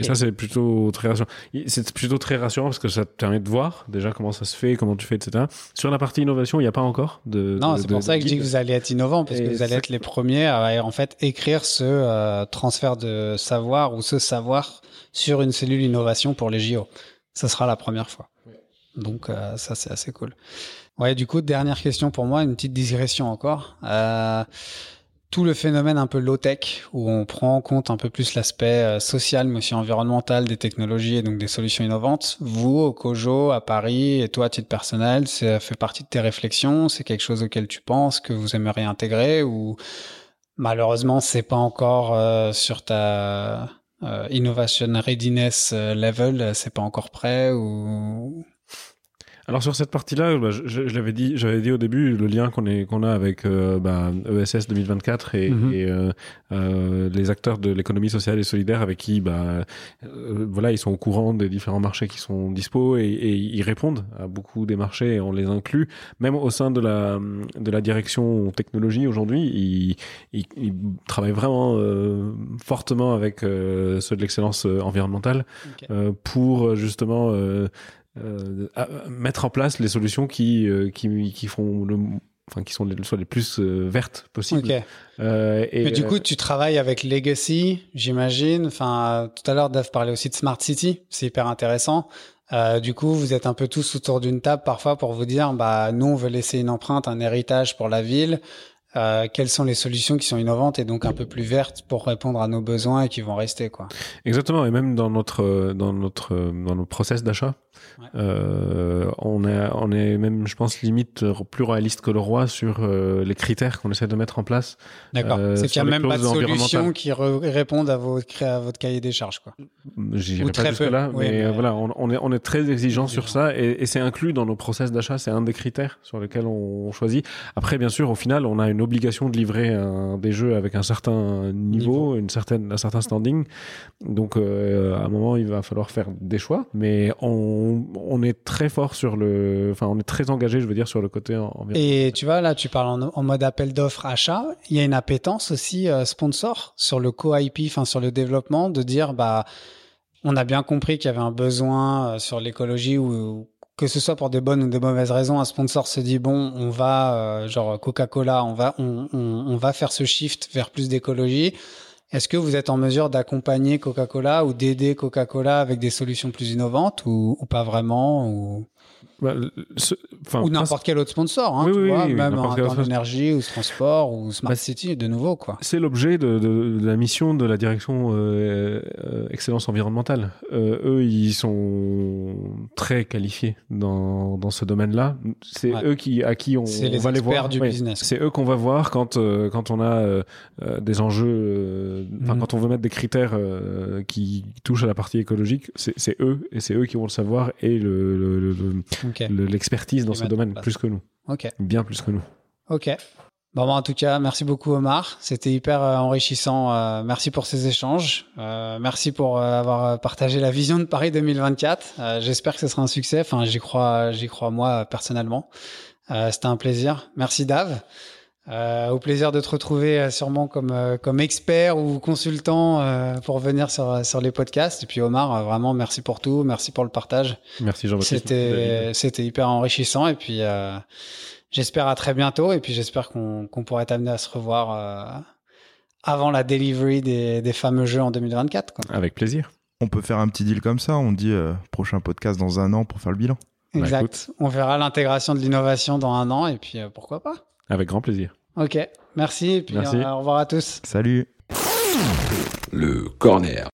S3: Et ça, c'est plutôt très rassurant. C'est plutôt très rassurant parce que ça te permet de voir déjà comment ça se fait, comment tu fais, etc. Sur la partie innovation, il n'y a pas encore de.
S2: Non, c'est pour ça que je dis que vous allez être innovant parce
S3: Et
S2: que vous allez être les premiers à en fait écrire ce euh, transfert de savoir ou ce savoir sur une cellule innovation pour les JO. Ça sera la première fois. Donc euh, ça c'est assez cool. Ouais, du coup dernière question pour moi, une petite digression encore. Euh, tout le phénomène un peu low-tech, où on prend en compte un peu plus l'aspect euh, social, mais aussi environnemental des technologies et donc des solutions innovantes. Vous, au Kojo, à Paris, et toi, à titre personnel, ça fait partie de tes réflexions? C'est quelque chose auquel tu penses, que vous aimeriez intégrer ou malheureusement, c'est pas encore euh, sur ta euh, innovation readiness level, c'est pas encore prêt ou...
S3: Alors sur cette partie-là, bah, je, je- je l'avais dit, j'avais dit au début le lien qu'on est qu'on a avec euh, bah, ESS 2024 et,
S2: Mhm.
S3: et, euh, euh, les acteurs de l'économie sociale et solidaire avec qui, bah, euh, voilà, ils sont au courant des différents marchés qui sont dispo et, et ils répondent à beaucoup des marchés et on les inclut, même au sein de la de la direction technologie aujourd'hui, ils, ils, ils travaillent vraiment euh, fortement avec ceux de l'excellence environnementale
S2: Ok.
S3: euh, pour euh, justement euh, mettre en place les solutions qui euh, qui, qui font le enfin qui sont les, soit les plus euh, vertes possibles. Euh, et
S2: Mais du coup, tu travailles avec Legacy, j'imagine. Enfin, tout à l'heure, Dave parlait aussi de Smart City. C'est hyper intéressant. Euh, du coup, vous êtes un peu tous autour d'une table parfois pour vous dire, bah, nous, on veut laisser une empreinte, un héritage pour la ville. Euh, quelles sont les solutions qui sont innovantes et donc un peu plus vertes pour répondre à nos besoins et qui vont rester, quoi.
S3: Exactement, et même dans notre dans notre dans nos process d'achat,
S2: Ouais.
S3: euh, on est on est même, je pense, limite euh, plus réaliste que le roi sur euh, les critères qu'on essaie de mettre en place.
S2: D'accord.
S3: Euh,
S2: C'est qu'il n'y a même pas de solution qui répondent à, vos, à votre cahier des charges, quoi.
S3: J'irai pas jusque là,
S2: oui,
S3: mais,
S2: mais-
S3: voilà, on, on est on est très exigeant sur ça et, et c'est inclus dans nos process d'achat. C'est un des critères sur lesquels on choisit. Après, bien sûr, au final, on a une obligation de livrer un, des jeux avec un certain niveau, une certaine un certain standing. Donc, à un moment, il va falloir faire des choix, mais on on est très fort sur le, enfin, on est très engagé, je veux dire, sur le côté en- environnemental.
S2: Et tu vois, là, tu parles en, mode appel d'offres achat. Il y a une appétence aussi euh, sponsor sur le co-IP, enfin sur le développement, de dire, bah, on a bien compris qu'il y avait un besoin euh, sur l'écologie ou que ce soit pour des bonnes ou des mauvaises raisons, un sponsor se dit bon, on va, euh, genre Coca-Cola, on va, on va faire ce shift vers plus d'écologie. Est-ce que vous êtes en mesure d'accompagner Coca-Cola ou d'aider Coca-Cola avec des solutions plus innovantes ou, pas vraiment ou,
S3: Bah, ce-
S2: ou n'importe quel autre sponsor, hein,
S3: Oui,
S2: tu
S3: oui,
S2: vois,
S3: oui,
S2: même en- dans l'énergie ou ce transport ou Smart
S3: Bah,
S2: City de nouveau quoi.
S3: C'est l'objet de, de- de la mission de la direction euh, euh, excellence environnementale. Euh, eux, ils sont très qualifiés dans, dans ce domaine-là. C'est
S2: Ouais.
S3: eux qui à qui on,
S2: C'est les
S3: on va les voir.
S2: du
S3: Ouais.
S2: business.
S3: C'est eux qu'on va voir quand quand on a des enjeux.
S2: Mhm.
S3: quand on veut mettre des critères qui touchent à la partie écologique, c'est eux et c'est eux qui vont le savoir et le le- le-
S2: Ok,
S3: le- l'expertise dans ce domaine plus que nous, bien plus que nous.
S2: ok. Bon, en tout cas, merci beaucoup Omar. C'était hyper euh, enrichissant. Euh, merci pour ces échanges. Euh, merci pour avoir partagé la vision de Paris 2024. J'espère que ce sera un succès. Enfin, j'y crois, j'y crois moi personnellement. C'était un plaisir. Merci Dave. Au plaisir de te retrouver sûrement comme comme expert ou consultant pour venir sur sur les podcasts. Et puis Omar, vraiment merci pour tout. Merci pour le partage.
S3: Merci Jean-Baptiste.
S2: C'était c'était hyper enrichissant. Et puis j'espère à très bientôt et puis j'espère qu'on pourrait être amené à se revoir euh, avant la delivery des, des, fameux jeux en 2024. Quoi.
S3: Avec plaisir.
S4: On peut faire un petit deal comme ça, on dit euh, prochain podcast dans un an pour faire le bilan.
S2: Bah, exact. on verra l'intégration de l'innovation dans un an et puis euh, pourquoi pas.
S3: Avec grand plaisir.
S2: Ok, merci et puis au revoir à tous.
S4: Salut.
S1: Le corner.